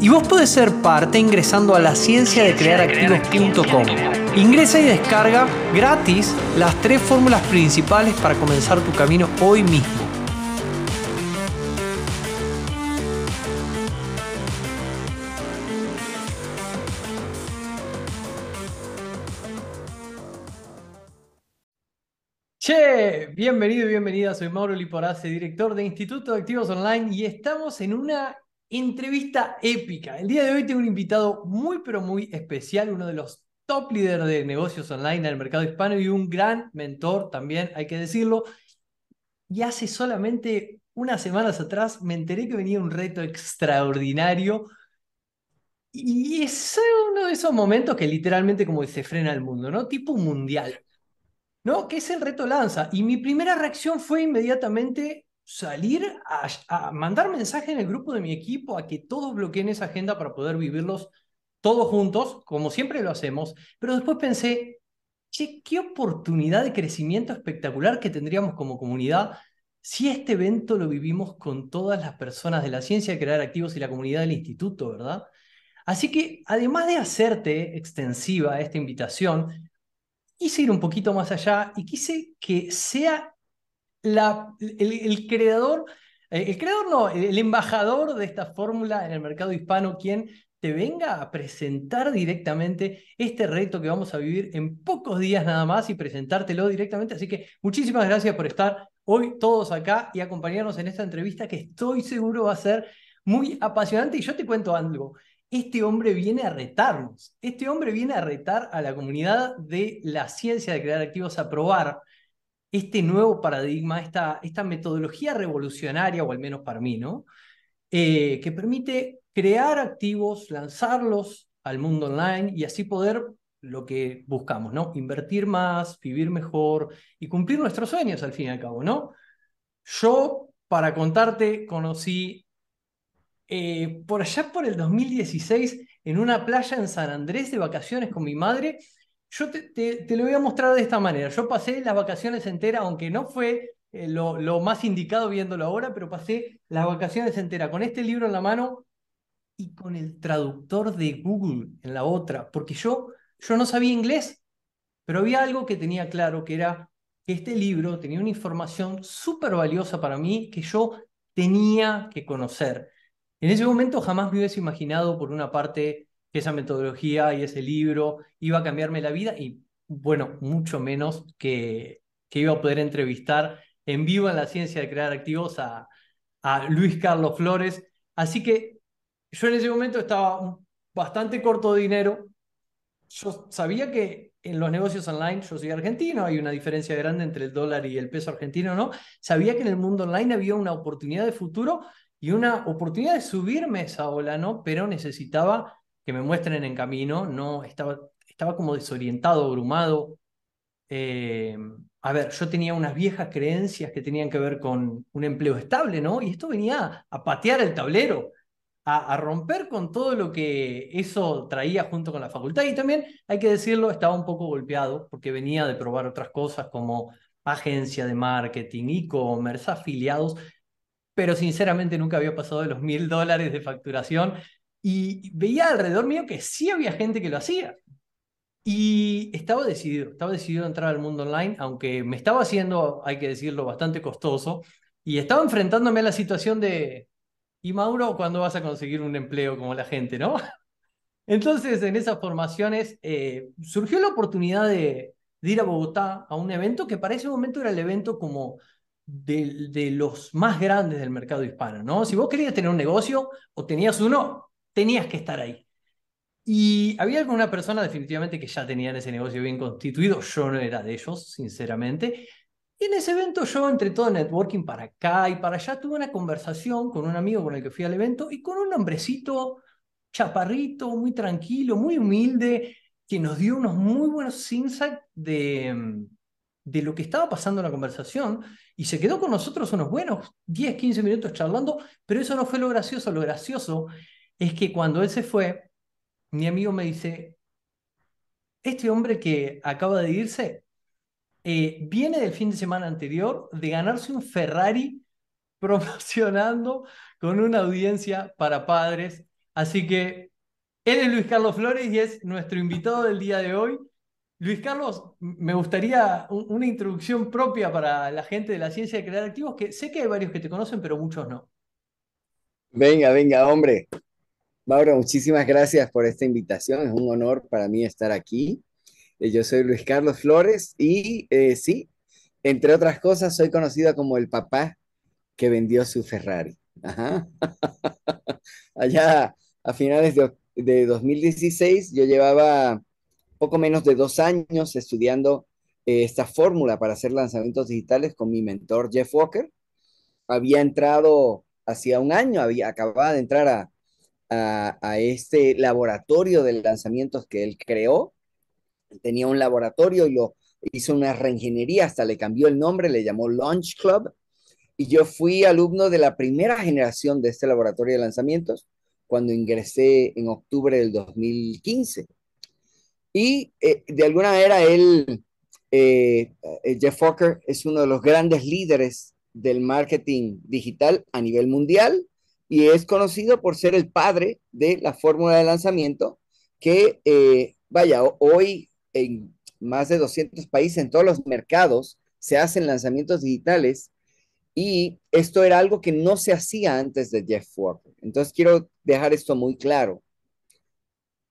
y vos podés ser parte ingresando a la ciencia de crear activos.com. Ingresa y descarga gratis las tres fórmulas principales para comenzar tu camino hoy mismo. Che, bienvenido y bienvenida. Soy Mauro Liporace, director de Instituto de Activos Online y estamos en una entrevista épica. El día de hoy tengo un invitado muy pero muy especial, uno de los top líderes de negocios online en el mercado hispano y un gran mentor también, hay que decirlo. Y hace solamente unas semanas atrás me enteré que venía un reto extraordinario y es uno de esos momentos que literalmente como se frena el mundo, ¿no? Tipo mundial. ¿no? Que es el reto Lanza. Y mi primera reacción fue inmediatamente salir a, mandar mensaje en el grupo de mi equipo a que todos bloqueen esa agenda para poder vivirlos todos juntos, como siempre lo hacemos. Pero después pensé, che, qué oportunidad de crecimiento espectacular que tendríamos como comunidad si este evento lo vivimos con todas las personas de la ciencia de crear activos y la comunidad del instituto, ¿verdad? Así que además de hacerte extensiva esta invitación, quise ir un poquito más allá y quise que sea la, el, creador, eh, el creador no, el embajador de esta fórmula en el mercado hispano quien te venga a presentar directamente este reto que vamos a vivir en pocos días nada más y presentártelo directamente. Así que muchísimas gracias por estar hoy todos acá y acompañarnos en esta entrevista que estoy seguro va a ser muy apasionante. Y yo te cuento algo, este hombre viene a retarnos, este hombre viene a retar a la comunidad de la ciencia de crear activos a probar este nuevo paradigma, esta, esta metodología revolucionaria, o al menos para mí, ¿no? Eh, que permite crear activos, lanzarlos al mundo online y así poder lo que buscamos, ¿no? Invertir más, vivir mejor y cumplir nuestros sueños al fin y al cabo, ¿no? Yo, para contarte, conocí eh, por allá por el 2016, en una playa en San Andrés de vacaciones con mi madre. Yo te, lo voy a mostrar de esta manera. Yo pasé las vacaciones enteras, aunque no fue eh, lo, más indicado viéndolo ahora, pero pasé las vacaciones enteras con este libro en la mano y con el traductor de Google en la otra, porque yo, yo no sabía inglés, pero había algo que tenía claro, que era que este libro tenía una información súper valiosa para mí que yo tenía que conocer. En ese momento jamás me hubiese imaginado, por una parte, que esa metodología y ese libro iba a cambiarme la vida y, bueno, mucho menos que, que iba a poder entrevistar en vivo en la ciencia de crear activos a, a Luis Carlos Flores. Así que yo en ese momento estaba bastante corto de dinero. Yo sabía que en los negocios online, yo soy argentino, hay una diferencia grande entre el dólar y el peso argentino, ¿no? Sabía que en el mundo online había una oportunidad de futuro y una oportunidad de subirme esa ola, ¿no? Pero necesitaba que me muestren en camino, no estaba, estaba como desorientado, abrumado. Eh, a ver, yo tenía unas viejas creencias que tenían que ver con un empleo estable, ¿no? Y esto venía a patear el tablero, a, a, romper con todo lo que eso traía junto con la facultad. Y también, hay que decirlo, estaba un poco golpeado porque venía de probar otras cosas como agencia de marketing, e-commerce, afiliados, pero sinceramente nunca había pasado de los mil dólares de facturación y veía alrededor mío que sí había gente que lo hacía. Y estaba decidido, estaba decidido a entrar al mundo online, aunque me estaba haciendo, hay que decirlo, bastante costoso, y estaba enfrentándome a la situación de, ¿y Mauro, cuándo vas a conseguir un empleo como la gente, no? Entonces, en esas formaciones eh, surgió la oportunidad de, de ir a Bogotá a un evento que para ese momento era el evento como de, los más grandes del mercado hispano, ¿no? Si vos querías tener un negocio o tenías uno, tenías que estar ahí. Y había alguna persona definitivamente que ya tenía ese negocio bien constituido, yo no era de ellos, sinceramente, Y en ese evento yo, entre todo networking para acá y para allá, tuve una conversación con un amigo con el que fui al evento y con un hombrecito chaparrito, muy tranquilo, muy humilde, que nos dio unos muy buenos insights de, de lo que estaba pasando en la conversación y se quedó con nosotros unos buenos 10, 15 minutos charlando, pero eso no fue lo gracioso, lo gracioso es que cuando él se fue, mi amigo me dice, este hombre que acaba de irse eh, viene del fin de semana anterior de ganarse un Ferrari promocionando con una audiencia para padres. Así que él es Luis Carlos Flores y es nuestro invitado del día de hoy. Luis Carlos, me gustaría una introducción propia para la gente de la ciencia de crear activos, que sé que hay varios que te conocen, pero muchos no. Venga, venga, hombre. Mauro, muchísimas gracias por esta invitación. Es un honor para mí estar aquí. Eh, yo soy Luis Carlos Flores y eh, sí, entre otras cosas, soy conocido como el papá que vendió su Ferrari. Allá a finales de, de 2016 yo llevaba poco menos de dos años estudiando eh, esta fórmula para hacer lanzamientos digitales con mi mentor Jeff Walker. Había entrado hacía un año, había acababa de entrar a, a, este laboratorio de lanzamientos que él creó tenía un laboratorio y lo hizo una reingeniería, hasta le cambió el nombre, le llamó Launch Club. Y yo fui alumno de la primera generación de este laboratorio de lanzamientos cuando ingresé en octubre del 2015. Y eh, de alguna manera él, eh, eh, Jeff Walker, es uno de los grandes líderes del marketing digital a nivel mundial y es conocido por ser el padre de la fórmula de lanzamiento que, vaya, hoy en más de 200 países, en todos los mercados, se hacen lanzamientos digitales y esto era algo que no se hacía antes de Jeff Walker. Entonces quiero dejar esto muy claro.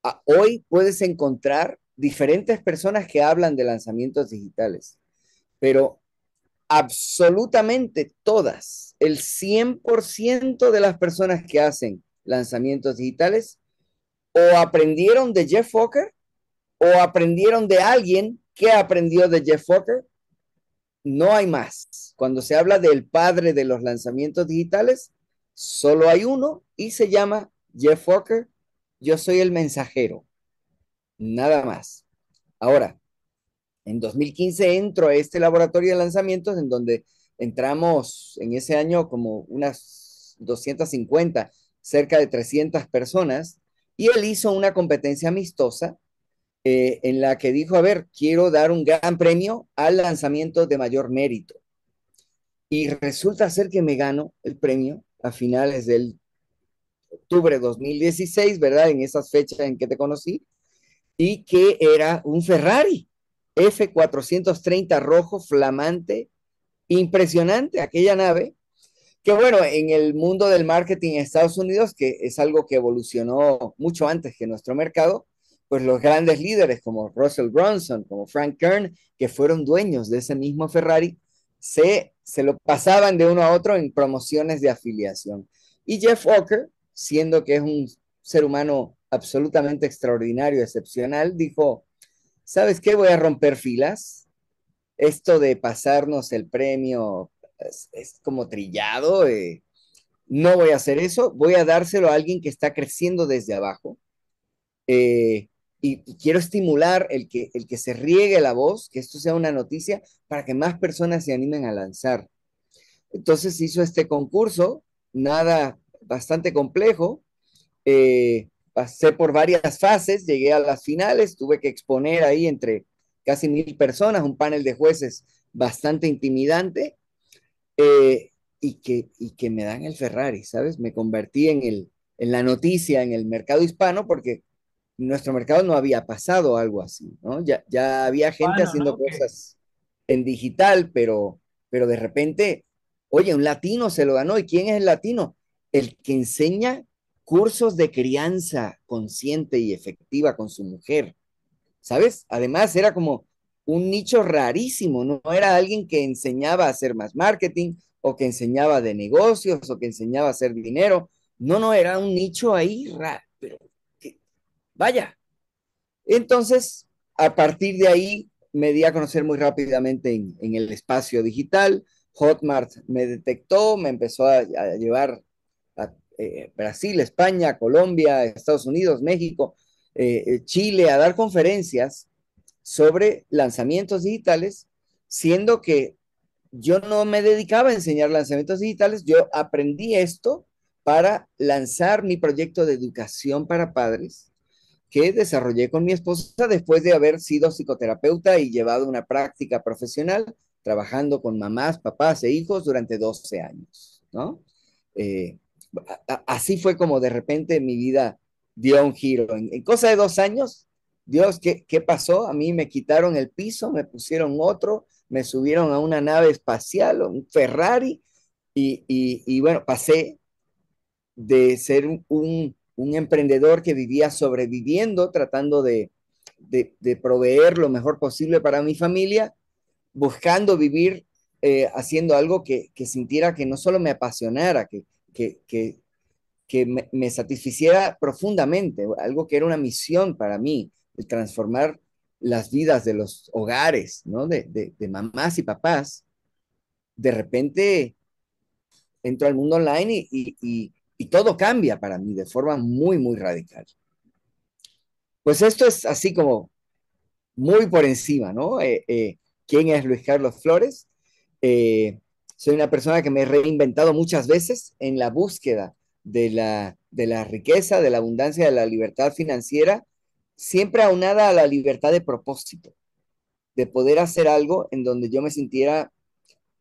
Ah, hoy puedes encontrar diferentes personas que hablan de lanzamientos digitales, pero absolutamente todas, el 100% de las personas que hacen lanzamientos digitales o aprendieron de Jeff Walker o aprendieron de alguien que aprendió de Jeff Walker, no hay más. Cuando se habla del padre de los lanzamientos digitales, solo hay uno y se llama Jeff Walker. Yo soy el mensajero. Nada más. Ahora, en 2015 entro a este laboratorio de lanzamientos en donde entramos en ese año como unas 250, cerca de 300 personas, y él hizo una competencia amistosa eh, en la que dijo, a ver, quiero dar un gran premio al lanzamiento de mayor mérito. Y resulta ser que me gano el premio a finales del octubre de 2016, ¿verdad? En esas fechas en que te conocí, y que era un Ferrari F430 rojo, flamante, impresionante, aquella nave, que bueno, en el mundo del marketing en Estados Unidos, que es algo que evolucionó mucho antes que nuestro mercado, pues los grandes líderes como Russell Brunson, como Frank Kern, que fueron dueños de ese mismo Ferrari, se, se lo pasaban de uno a otro en promociones de afiliación. Y Jeff Walker, siendo que es un ser humano absolutamente extraordinario, excepcional, dijo, ¿sabes qué? Voy a romper filas. Esto de pasarnos el premio es, como trillado. Eh, no voy a hacer eso. Voy a dárselo a alguien que está creciendo desde abajo. Eh, y, quiero estimular el que, el que se riegue la voz, que esto sea una noticia para que más personas se animen a lanzar. Entonces hizo este concurso, nada bastante complejo. Eh, pasé por varias fases, llegué a las finales, tuve que exponer ahí entre casi mil personas, un panel de jueces bastante intimidante, eh, y, que, y que me dan el Ferrari, ¿sabes? Me convertí en, el, en la noticia en el mercado hispano porque nuestro mercado no había pasado algo así, ¿no? Ya, ya había gente haciendo cosas en digital, pero, pero de repente, oye, un latino se lo ganó. ¿Y quién es el latino? El que enseña cursos de crianza consciente y efectiva con su mujer, ¿sabes? Además, era como un nicho rarísimo, no era alguien que enseñaba a hacer más marketing o que enseñaba de negocios o que enseñaba a hacer dinero. No, no, era un nicho ahí raro, pero Vaya. Entonces, a partir de ahí, me di a conocer muy rápidamente en, el espacio digital. Hotmart me detectó, me empezó a, llevar eh, Brasil, España, Colombia, Estados Unidos, México, eh, eh, Chile a dar conferencias sobre lanzamientos digitales, siendo que yo no me dedicaba a enseñar lanzamientos digitales, yo aprendí esto para lanzar mi proyecto de educación para padres que desarrollé con mi esposa después de haber sido psicoterapeuta y llevado una práctica profesional trabajando con mamás, papás e hijos durante 12 años, ¿no? Así fue como de repente mi vida dio un giro. En, cosa de dos años, Dios, ¿qué, ¿qué, pasó? A mí me quitaron el piso, me pusieron otro, me subieron a una nave espacial, un Ferrari, y, y, y bueno, pasé de ser un, un, emprendedor que vivía sobreviviendo, tratando de, de, de, proveer lo mejor posible para mi familia, buscando vivir eh, haciendo algo que, que, sintiera que no solo me apasionara, que, que, que, que me, satisficiera profundamente, algo que era una misión para mí, el transformar las vidas de los hogares, ¿no? De, de, de mamás y papás. De repente entro al mundo online y, y, y, y, todo cambia para mí de forma muy, muy radical. Pues esto es así como muy por encima, ¿no? Eh, eh, ¿Quién es Luis Carlos Flores? Eh, soy una persona que me he reinventado muchas veces en la búsqueda de la, de la riqueza, de la abundancia, de la libertad financiera, siempre aunada a la libertad de propósito, de poder hacer algo en donde yo me sintiera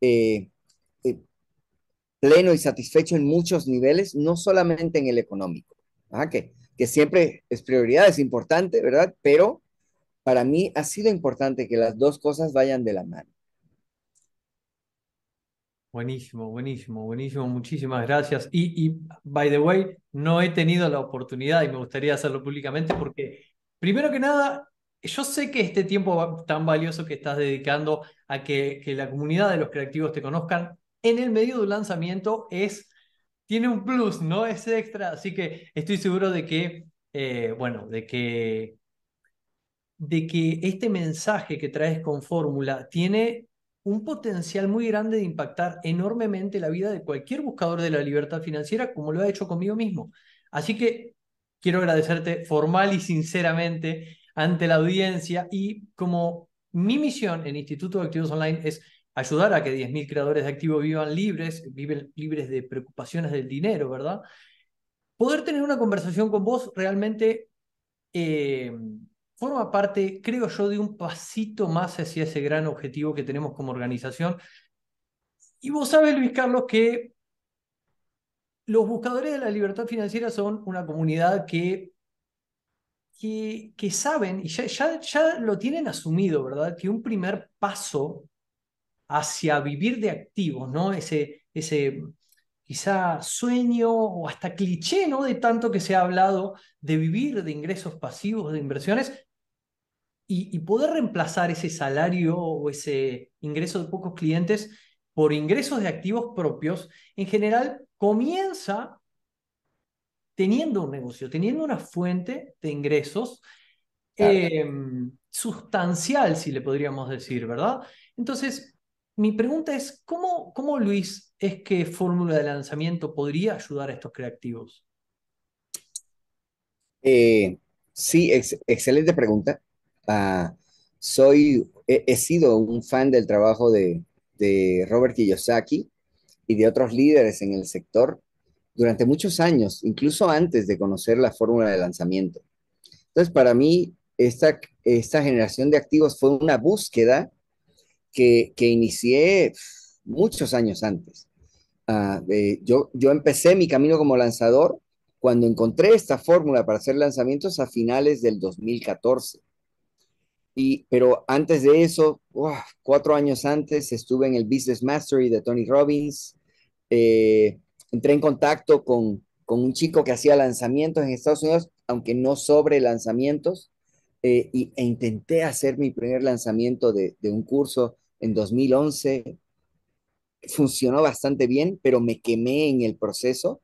eh, eh, pleno y satisfecho en muchos niveles, no solamente en el económico, ¿ah? que, que siempre es prioridad, es importante, ¿verdad? Pero para mí ha sido importante que las dos cosas vayan de la mano. Buenísimo, buenísimo, buenísimo. Muchísimas gracias. Y, y, by the way, no he tenido la oportunidad y me gustaría hacerlo públicamente porque, primero que nada, yo sé que este tiempo tan valioso que estás dedicando a que, que la comunidad de los creativos te conozcan en el medio de un lanzamiento es, tiene un plus, ¿no? Es extra. Así que estoy seguro de que, eh, bueno, de que, de que este mensaje que traes con fórmula tiene un potencial muy grande de impactar enormemente la vida de cualquier buscador de la libertad financiera, como lo ha hecho conmigo mismo. Así que quiero agradecerte formal y sinceramente ante la audiencia y como mi misión en Instituto de Activos Online es ayudar a que 10.000 creadores de activos vivan libres, viven libres de preocupaciones del dinero, ¿verdad? Poder tener una conversación con vos realmente eh, forma parte, creo yo, de un pasito más hacia ese gran objetivo que tenemos como organización. Y vos sabes, Luis Carlos, que los buscadores de la libertad financiera son una comunidad que, que, saben, y ya, ya, ya lo tienen asumido, ¿verdad? Que un primer paso hacia vivir de activos, ¿no? Ese, ese quizá sueño o hasta cliché, ¿no? De tanto que se ha hablado de vivir de ingresos pasivos, de inversiones, y, y, poder reemplazar ese salario o ese ingreso de pocos clientes por ingresos de activos propios, en general comienza teniendo un negocio, teniendo una fuente de ingresos claro. eh, sustancial, si le podríamos decir, ¿verdad? Entonces, mi pregunta es, ¿cómo, cómo Luis es que fórmula de lanzamiento podría ayudar a estos creativos? Eh, sí, ex excelente pregunta. Uh, soy, he, he, sido un fan del trabajo de, de, Robert Kiyosaki y de otros líderes en el sector durante muchos años, incluso antes de conocer la fórmula de lanzamiento. Entonces, para mí, esta, esta generación de activos fue una búsqueda que, que inicié muchos años antes. Uh, eh, yo, yo empecé mi camino como lanzador cuando encontré esta fórmula para hacer lanzamientos a finales del 2014. Pero antes de eso, cuatro años antes, estuve en el Business Mastery de Tony Robbins. Eh, entré en contacto con, con, un chico que hacía lanzamientos en Estados Unidos, aunque no sobre lanzamientos, eh, y, e intenté hacer mi primer lanzamiento de, de un curso en 2011. Funcionó bastante bien, pero me quemé en el proceso.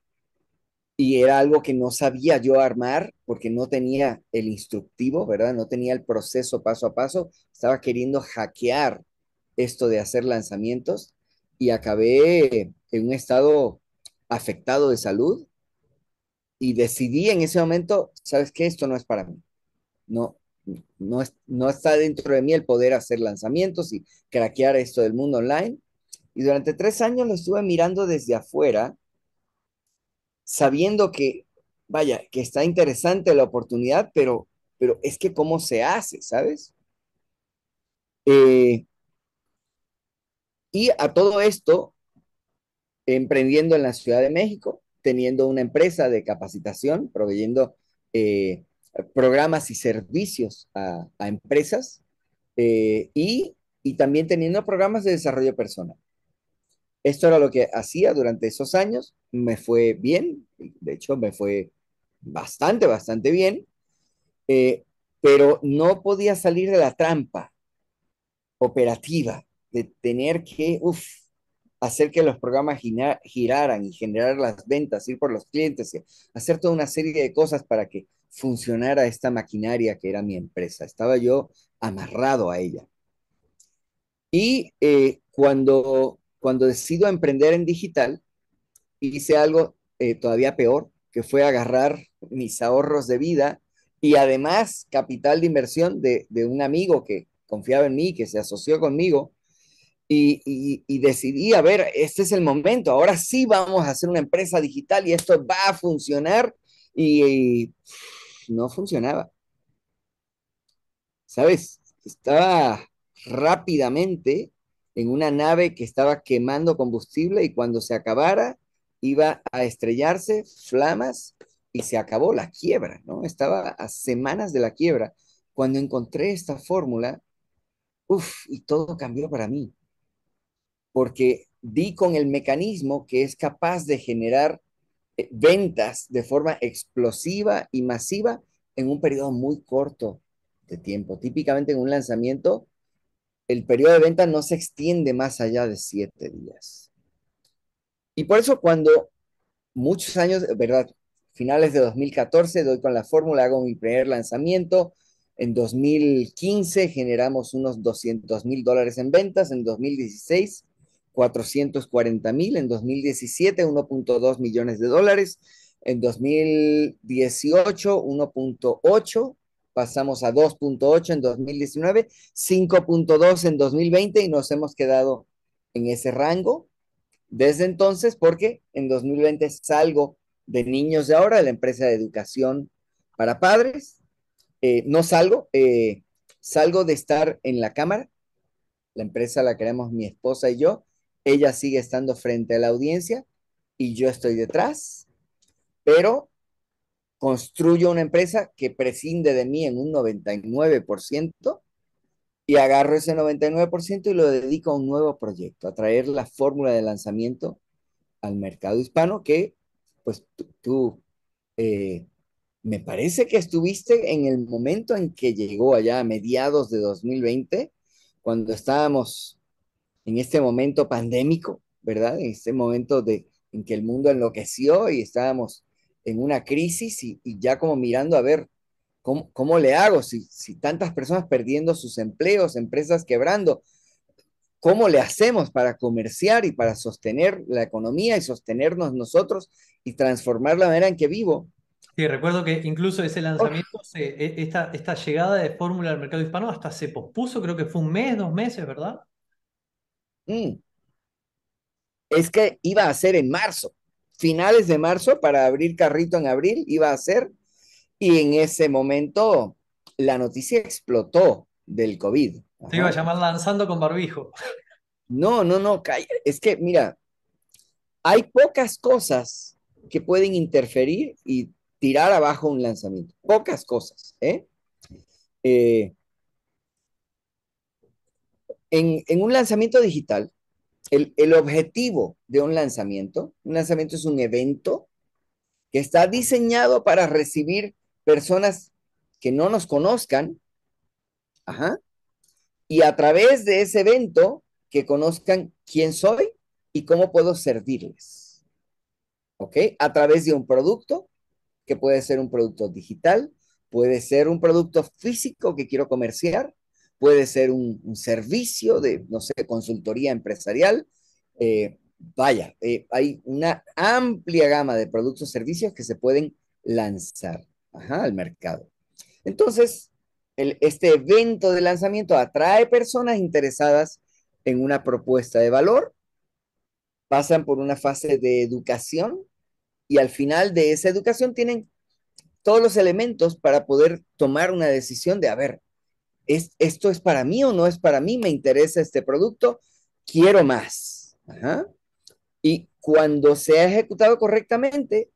Y era algo que no sabía yo armar porque no tenía el instructivo, ¿verdad? No tenía el proceso paso a paso. Estaba queriendo hackear esto de hacer lanzamientos y acabé en un estado afectado de salud y decidí en ese momento, ¿sabes qué? Esto no es para mí. No, no, es, no está dentro de mí el poder hacer lanzamientos y craquear esto del mundo online. Y durante tres años lo estuve mirando desde afuera sabiendo que, vaya, que está interesante la oportunidad, pero, pero es que cómo se hace, ¿sabes? Eh, y a todo esto, emprendiendo en la Ciudad de México, teniendo una empresa de capacitación, proveyendo eh, programas y servicios a, a empresas eh, y, y también teniendo programas de desarrollo personal. Esto era lo que hacía durante esos años, me fue bien, de hecho me fue bastante, bastante bien, eh, pero no podía salir de la trampa operativa de tener que hacer que los programas giraran y generar las ventas, ir por los clientes, hacer toda una serie de cosas para que funcionara esta maquinaria que era mi empresa. Estaba yo amarrado a ella. Y eh, cuando cuando decido emprender en digital, hice algo eh, todavía peor, que fue agarrar mis ahorros de vida y además capital de inversión de, un amigo que confiaba en mí, que se asoció conmigo, y, decidí, a ver, este es el momento, ahora sí vamos a hacer una empresa digital y esto va a funcionar, y no funcionaba. ¿Sabes? Estaba rápidamente en una nave que estaba quemando combustible y cuando se acabara iba a estrellarse, flamas y se acabó la quiebra, ¿no? Estaba a semanas de la quiebra. Cuando encontré esta fórmula, uff, y todo cambió para mí, porque di con el mecanismo que es capaz de generar eh, ventas de forma explosiva y masiva en un periodo muy corto de tiempo. Típicamente en un lanzamiento el periodo de venta no se extiende más allá de siete días. Y por eso cuando muchos años, ¿verdad? Finales de 2014 doy con la fórmula, hago mi primer lanzamiento. En 2015 generamos unos 200 mil dólares en ventas. En 2016, 440 mil. En 2017, 1.2 millones de dólares. En 2018, 1.8 pasamos a 2.8 en 2019, 5.2 en 2020 y nos hemos quedado en ese rango desde entonces porque en 2020 salgo de Niños de Ahora, de la empresa de educación para padres. Eh, no salgo, eh, salgo de estar en la cámara, la empresa la queremos mi esposa y yo, ella sigue estando frente a la audiencia y yo estoy detrás, pero construyo una empresa que prescinde de mí en un 99% y agarro ese 99% y lo dedico a un nuevo proyecto, a traer la fórmula de lanzamiento al mercado hispano que, pues tú, eh, me parece que estuviste en el momento en que llegó allá a mediados de 2020, cuando estábamos en este momento pandémico, ¿verdad? En este momento de, en que el mundo enloqueció y estábamos en una crisis y, y ya como mirando a ver cómo, cómo le hago si, si tantas personas perdiendo sus empleos, empresas quebrando, ¿cómo le hacemos para comerciar y para sostener la economía y sostenernos nosotros y transformar la manera en que vivo? Sí, recuerdo que incluso ese lanzamiento, se, e, esta, esta llegada de fórmula al mercado hispano hasta se pospuso, creo que fue un mes, dos meses, ¿verdad? Mm. Es que iba a ser en marzo finales de marzo para abrir carrito en abril, iba a ser, y en ese momento la noticia explotó del COVID. Se iba a llamar lanzando con barbijo. No, no, no, es que mira, hay pocas cosas que pueden interferir y tirar abajo un lanzamiento. Pocas cosas, ¿eh? eh en, en un lanzamiento digital, el, el, objetivo de un lanzamiento, un lanzamiento es un evento que está diseñado para recibir personas que no nos conozcan, ajá, y a través de ese evento que conozcan quién soy y cómo puedo servirles. ¿ok? A través de un producto, que puede ser un producto digital, puede ser un producto físico que quiero comerciar, puede ser un, servicio de, no sé, consultoría empresarial. Eh, vaya, eh, hay una amplia gama de productos y servicios que se pueden lanzar al mercado. Entonces, el, este evento de lanzamiento atrae personas interesadas en una propuesta de valor, pasan por una fase de educación y al final de esa educación tienen todos los elementos para poder tomar una decisión de, a ver, ¿es, ¿esto es para mí o no es para mí? ¿Me interesa este producto? Quiero más. Y cuando se ha ejecutado correctamente,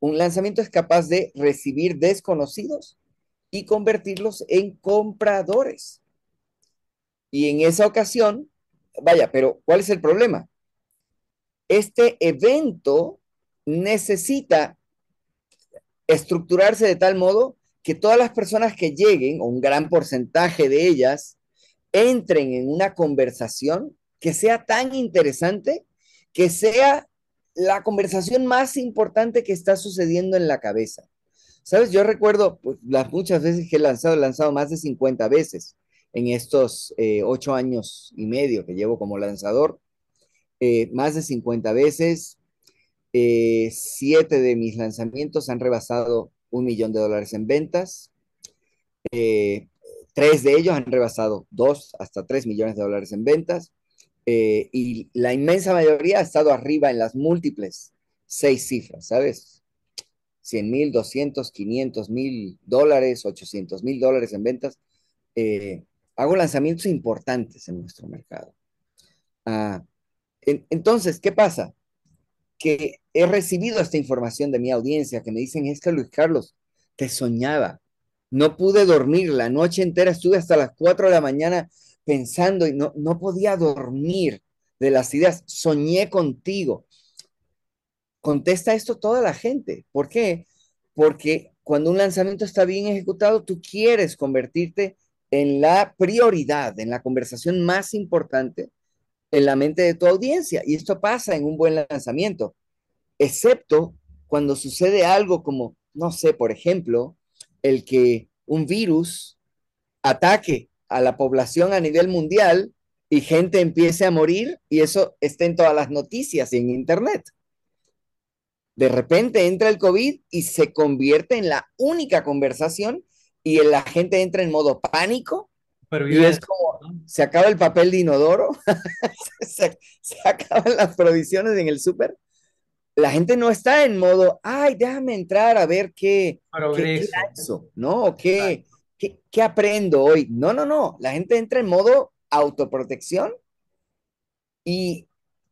un lanzamiento es capaz de recibir desconocidos y convertirlos en compradores. Y en esa ocasión, vaya, pero ¿cuál es el problema? Este evento necesita estructurarse de tal modo que todas las personas que lleguen, o un gran porcentaje de ellas, entren en una conversación que sea tan interesante, que sea la conversación más importante que está sucediendo en la cabeza. Sabes, yo recuerdo pues, las muchas veces que he lanzado, he lanzado más de 50 veces en estos eh, ocho años y medio que llevo como lanzador, eh, más de 50 veces. Eh, siete de mis lanzamientos han rebasado un millón de dólares en ventas. Eh, tres de ellos han rebasado dos hasta tres millones de dólares en ventas. Eh, y la inmensa mayoría ha estado arriba en las múltiples seis cifras, ¿sabes? 100 mil, 200, 500 mil dólares, 800 mil dólares en ventas. Eh, hago lanzamientos importantes en nuestro mercado. Ah, en, entonces, ¿qué pasa? Que he recibido esta información de mi audiencia que me dicen, es que Luis Carlos, te soñaba. No pude dormir, la noche entera estuve hasta las 4 de la mañana pensando y no, no podía dormir de las ideas. Soñé contigo. Contesta esto toda la gente. ¿Por qué? Porque cuando un lanzamiento está bien ejecutado, tú quieres convertirte en la prioridad, en la conversación más importante en la mente de tu audiencia. Y esto pasa en un buen lanzamiento, excepto cuando sucede algo como, no sé, por ejemplo, el que un virus ataque a la población a nivel mundial y gente empiece a morir y eso está en todas las noticias y en Internet. De repente entra el COVID y se convierte en la única conversación y la gente entra en modo pánico Pero y es como, se acaba el papel de inodoro, se, se acaban las provisiones en el súper. La gente no está en modo, ay, déjame entrar a ver qué, qué, qué lanzo, ¿no? Qué, qué, qué aprendo hoy. No, no, no. La gente entra en modo autoprotección y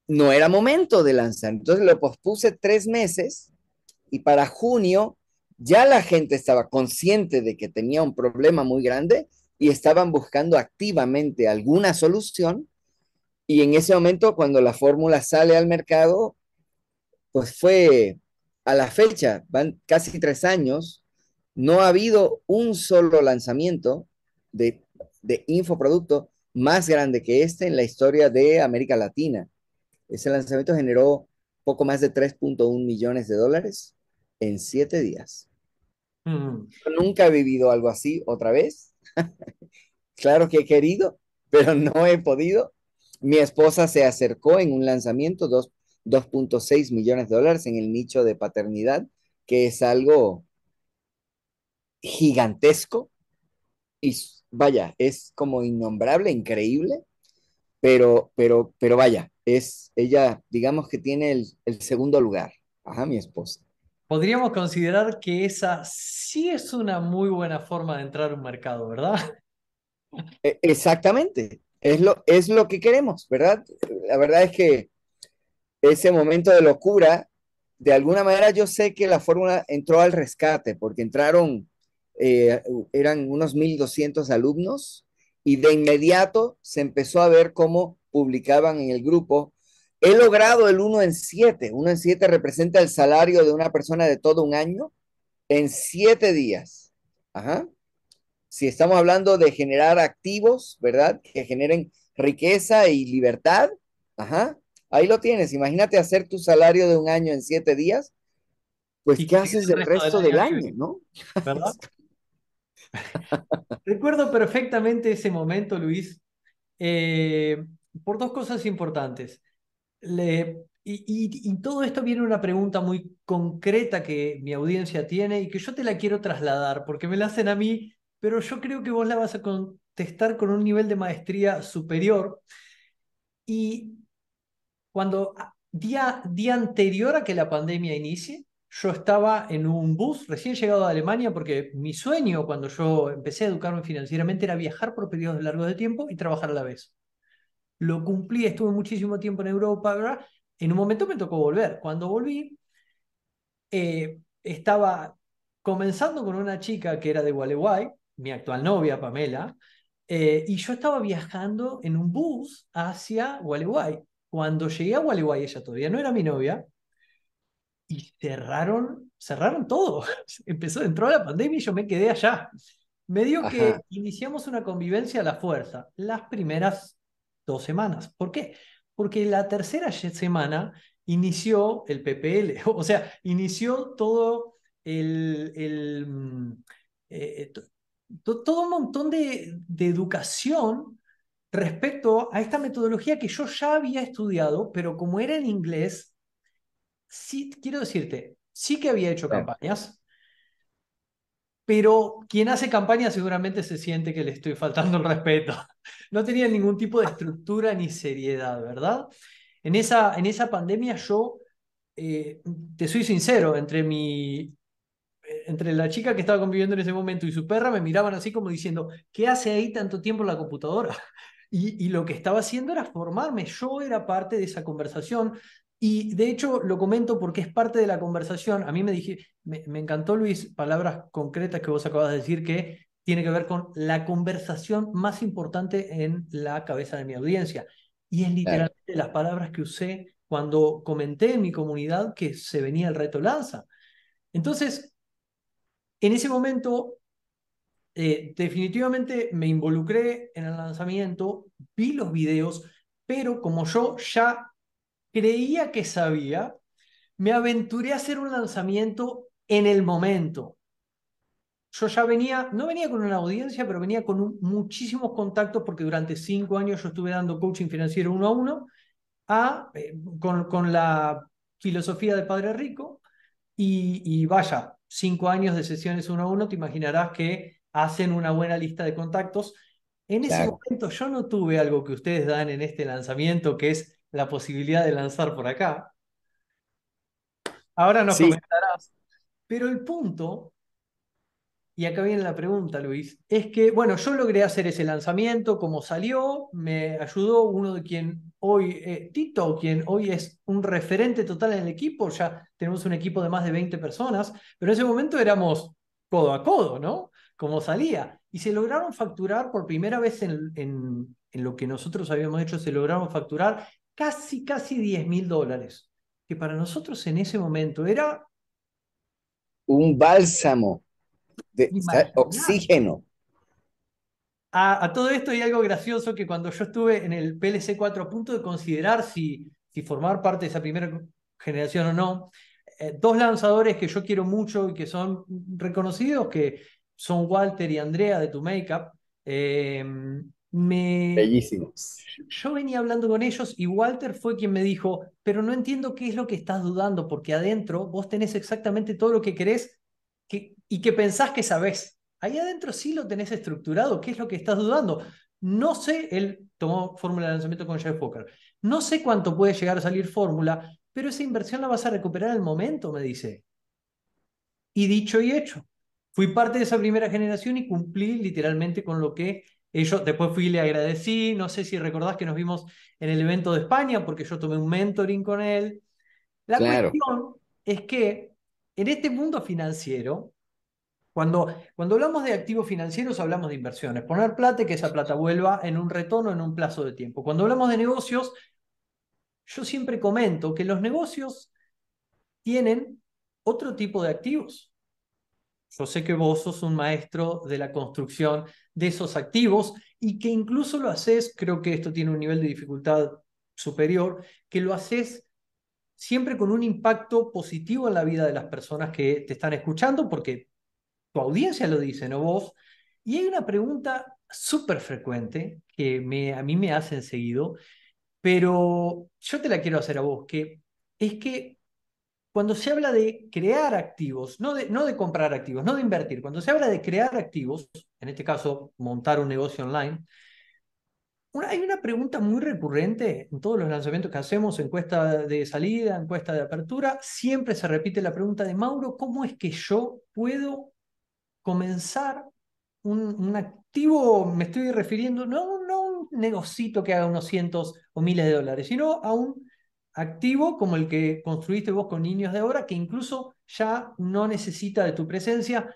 no era momento de lanzar. Entonces lo pospuse tres meses y para junio ya la gente estaba consciente de que tenía un problema muy grande y estaban buscando activamente alguna solución. Y en ese momento, cuando la fórmula sale al mercado, pues fue a la fecha, van casi tres años, no ha habido un solo lanzamiento de, de infoproducto más grande que este en la historia de América Latina. Ese lanzamiento generó poco más de 3.1 millones de dólares en siete días. Mm. Nunca he vivido algo así otra vez. claro que he querido, pero no he podido. Mi esposa se acercó en un lanzamiento, 2.6 millones de dólares en el nicho de paternidad, que es algo gigantesco y vaya, es como innombrable, increíble, pero, pero, pero vaya, es ella, digamos que tiene el, el segundo lugar. Ajá, mi esposa. Podríamos considerar que esa sí es una muy buena forma de entrar a un mercado, ¿verdad? E- Exactamente, es lo, es lo que queremos, ¿verdad? La verdad es que ese momento de locura, de alguna manera yo sé que la fórmula entró al rescate, porque entraron, eh, eran unos 1.200 alumnos y de inmediato se empezó a ver cómo publicaban en el grupo. He logrado el 1 en 7. 1 en 7 representa el salario de una persona de todo un año en 7 días. Ajá si estamos hablando de generar activos, ¿verdad? Que generen riqueza y libertad, ajá, ahí lo tienes. Imagínate hacer tu salario de un año en siete días. Pues, ¿qué haces el resto, del, año, no? ¿Verdad? Recuerdo perfectamente ese momento, Luis, eh, por dos cosas importantes. Y, y, todo esto viene una pregunta muy concreta que mi audiencia tiene y que yo te la quiero trasladar, porque me la hacen a mí, pero yo creo que vos la vas a contestar con un nivel de maestría superior. Y cuando día, día anterior a que la pandemia inicie, yo estaba en un bus recién llegado a Alemania porque mi sueño cuando yo empecé a educarme financieramente era viajar por periodos largos de tiempo y trabajar a la vez. Lo cumplí, estuve muchísimo tiempo en Europa, ¿verdad? En un momento me tocó volver. Cuando volví, eh, estaba comenzando con una chica que era de Gualeguay, mi actual novia, Pamela, eh, y yo estaba viajando en un bus hacia Gualeguay. Cuando llegué a Gualeguay, ella todavía no era mi novia, y cerraron, cerraron todo. Empezó, entró la pandemia y yo me quedé allá. Me dio que iniciamos una convivencia a la fuerza las primeras dos semanas. ¿Por qué? porque la tercera semana inició el PPL, o sea, inició todo el, mm, eh, todo un montón de, educación respecto a esta metodología que yo ya había estudiado, pero como era en inglés, sí, quiero decirte, sí que había hecho campañas, pero quien hace campaña seguramente se siente que le estoy faltando el respeto. No tenía ningún tipo de estructura ni seriedad, ¿verdad? En esa, en esa pandemia yo, eh, te soy sincero, entre mi... Entre la chica que estaba conviviendo en ese momento y su perra me miraban así como diciendo, ¿qué hace ahí tanto tiempo la computadora? Y, lo que estaba haciendo era formarme. Yo era parte de esa conversación. Y de hecho lo comento porque es parte de la conversación. A mí me dije, me, encantó Luis, palabras concretas que vos acabas de decir que tiene que ver con la conversación más importante en la cabeza de mi audiencia. Y es literalmente las palabras que usé cuando comenté en mi comunidad que se venía el reto Lanza. Entonces, en ese momento, eh, definitivamente me involucré en el lanzamiento, vi los videos, pero como yo ya creía que sabía, me aventuré a hacer un lanzamiento en el momento. Yo ya venía, no venía con una audiencia, pero venía con muchísimos contactos porque durante cinco años yo estuve dando coaching financiero uno a uno a, eh, con, con, la filosofía del Padre Rico y, y, vaya, cinco años de sesiones uno a uno, te imaginarás que hacen una buena lista de contactos. En ese momento yo no tuve algo que ustedes dan en este lanzamiento, que es la posibilidad de lanzar por acá. Ahora nos comentarás. Pero el punto, y acá viene la pregunta, Luis, es que, bueno, yo logré hacer ese lanzamiento, como salió, me ayudó uno de quien hoy, eh, Tito, quien hoy es un referente total en el equipo, ya tenemos un equipo de más de 20 personas, pero en ese momento éramos codo a codo, ¿no? Como salía. Y se lograron facturar por primera vez en, en, en lo que nosotros habíamos hecho, se lograron facturar casi, casi 10 mil dólares, que para nosotros en ese momento era... Un bálsamo de oxígeno. A, todo esto hay algo gracioso que cuando yo estuve en el PLC 4 a punto de considerar si, si formar parte de esa primera generación o no, eh, dos lanzadores que yo quiero mucho y que son reconocidos, que son Walter y Andrea de Tu Makeup, eh, me... Bellísimos. Yo venía hablando con ellos y Walter fue quien me dijo, pero no entiendo qué es lo que estás dudando, porque adentro vos tenés exactamente todo lo que querés y que pensás que sabés. Ahí adentro sí lo tenés estructurado, ¿qué es lo que estás dudando? No sé, él tomó fórmula de lanzamiento con Jeff Walker, no sé cuánto puede llegar a salir fórmula, pero esa inversión la vas a recuperar al momento, me dice. Y dicho y hecho, fui parte de esa primera generación y cumplí literalmente con lo que ellos, después fui y le agradecí, no sé si recordás que nos vimos en el evento de España porque yo tomé un mentoring con él. La cuestión es que en este mundo financiero, cuando, cuando hablamos de activos financieros hablamos de inversiones, poner plata y que esa plata vuelva en un retorno en un plazo de tiempo. Cuando hablamos de negocios, yo siempre comento que los negocios tienen otro tipo de activos. Yo sé que vos sos un maestro de la construcción de esos activos y que incluso lo haces, creo que esto tiene un nivel de dificultad superior, que lo haces siempre con un impacto positivo en la vida de las personas que te están escuchando, porque tu audiencia lo dice, no vos. Y hay una pregunta súper frecuente que a mí me hacen seguido, pero yo te la quiero hacer a vos, que es que cuando se habla de crear activos, no de, no de comprar activos, no de invertir, cuando se habla de crear activos, en este caso montar un negocio online, hay una pregunta muy recurrente en todos los lanzamientos que hacemos, encuesta de salida, encuesta de apertura, siempre se repite la pregunta de Mauro, ¿cómo es que yo puedo comenzar un, activo, me estoy refiriendo, no, no un negocito que haga unos cientos o miles de dólares, sino a un activo como el que construiste vos con niños de ahora, que incluso ya no necesita de tu presencia,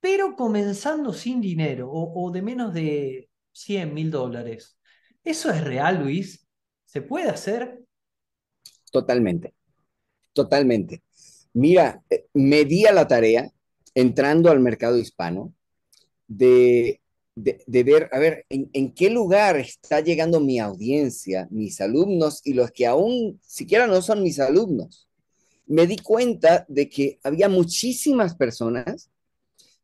pero comenzando sin dinero o, o de menos de 100 mil dólares. ¿Eso es real, Luis? ¿Se puede hacer? Totalmente, totalmente. Mira, eh, me di a la tarea, entrando al mercado hispano, de, ver, a ver, en, qué lugar está llegando mi audiencia, mis alumnos y los que aún siquiera no son mis alumnos. Me di cuenta de que había muchísimas personas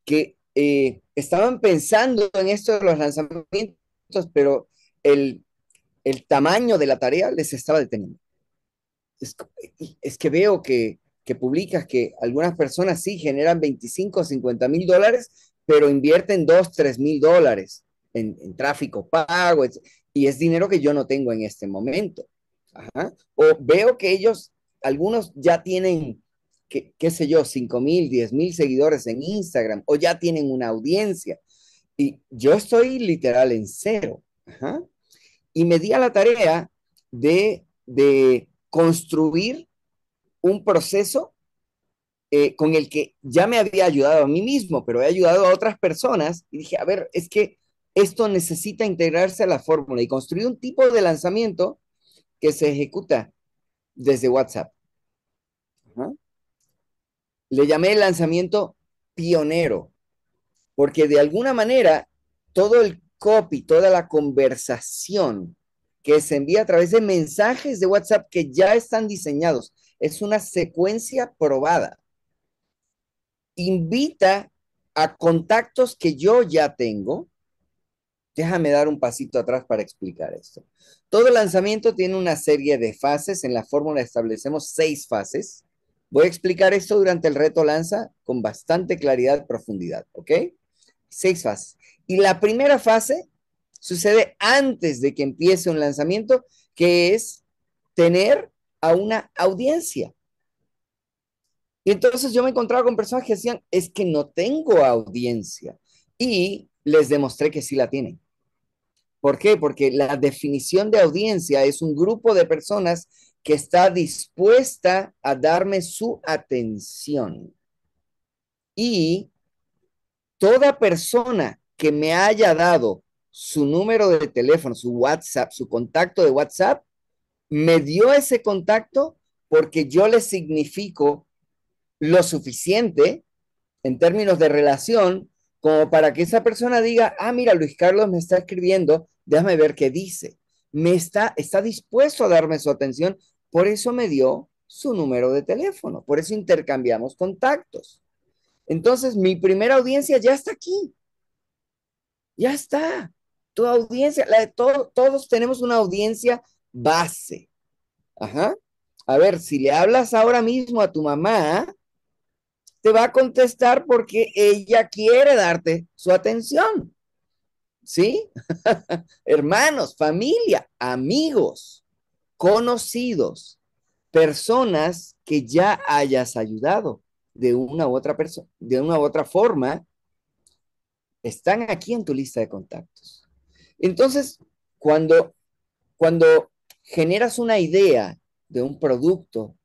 que eh, estaban pensando en esto de los lanzamientos, pero el, tamaño de la tarea les estaba deteniendo. Es, que veo que, que, publicas que algunas personas sí generan 25 o 50 mil dólares, pero invierten 2, 3 mil dólares en, tráfico pago, y es dinero que yo no tengo en este momento. O veo que ellos, algunos ya tienen, qué, qué sé yo, 5 mil, 10 mil seguidores en Instagram, o ya tienen una audiencia. Y yo estoy literal en cero. Y me di a la tarea de, construir un proceso eh, con el que ya me había ayudado a mí mismo, pero he ayudado a otras personas y dije, a ver, es que esto necesita integrarse a la fórmula y construir un tipo de lanzamiento que se ejecuta desde WhatsApp. Le llamé el lanzamiento pionero, porque de alguna manera todo el copy, toda la conversación que se envía a través de mensajes de WhatsApp que ya están diseñados. Es una secuencia probada. Invita a contactos que yo ya tengo. Déjame dar un pasito atrás para explicar esto. Todo lanzamiento tiene una serie de fases. En la fórmula establecemos seis fases. Voy a explicar esto durante el reto lanza con bastante claridad y profundidad, ¿ok? Seis fases. Y la primera fase sucede antes de que empiece un lanzamiento, que es tener a una audiencia. Y entonces yo me encontraba con personas que decían, es que no tengo audiencia. Y les demostré que sí la tienen. ¿Por qué? Porque la definición de audiencia es un grupo de personas que está dispuesta a darme su atención. Y toda persona que me haya dado su número de teléfono, su WhatsApp, su contacto de WhatsApp, me dio ese contacto porque yo le significo lo suficiente en términos de relación como para que esa persona diga, ah, mira, Luis Carlos me está escribiendo, déjame ver qué dice. Me está, está dispuesto a darme su atención, por eso me dio su número de teléfono, por eso intercambiamos contactos. Entonces, mi primera audiencia ya está aquí. Ya está. Tu audiencia, la de todos tenemos una audiencia base. Ajá. A ver, si le hablas ahora mismo a tu mamá, te va a contestar porque ella quiere darte su atención. ¿Sí? Hermanos, familia, amigos, conocidos, personas que ya hayas ayudado de una u otra persona, de una u otra forma, están aquí en tu lista de contactos. Entonces, cuando, cuando generas una idea de un producto,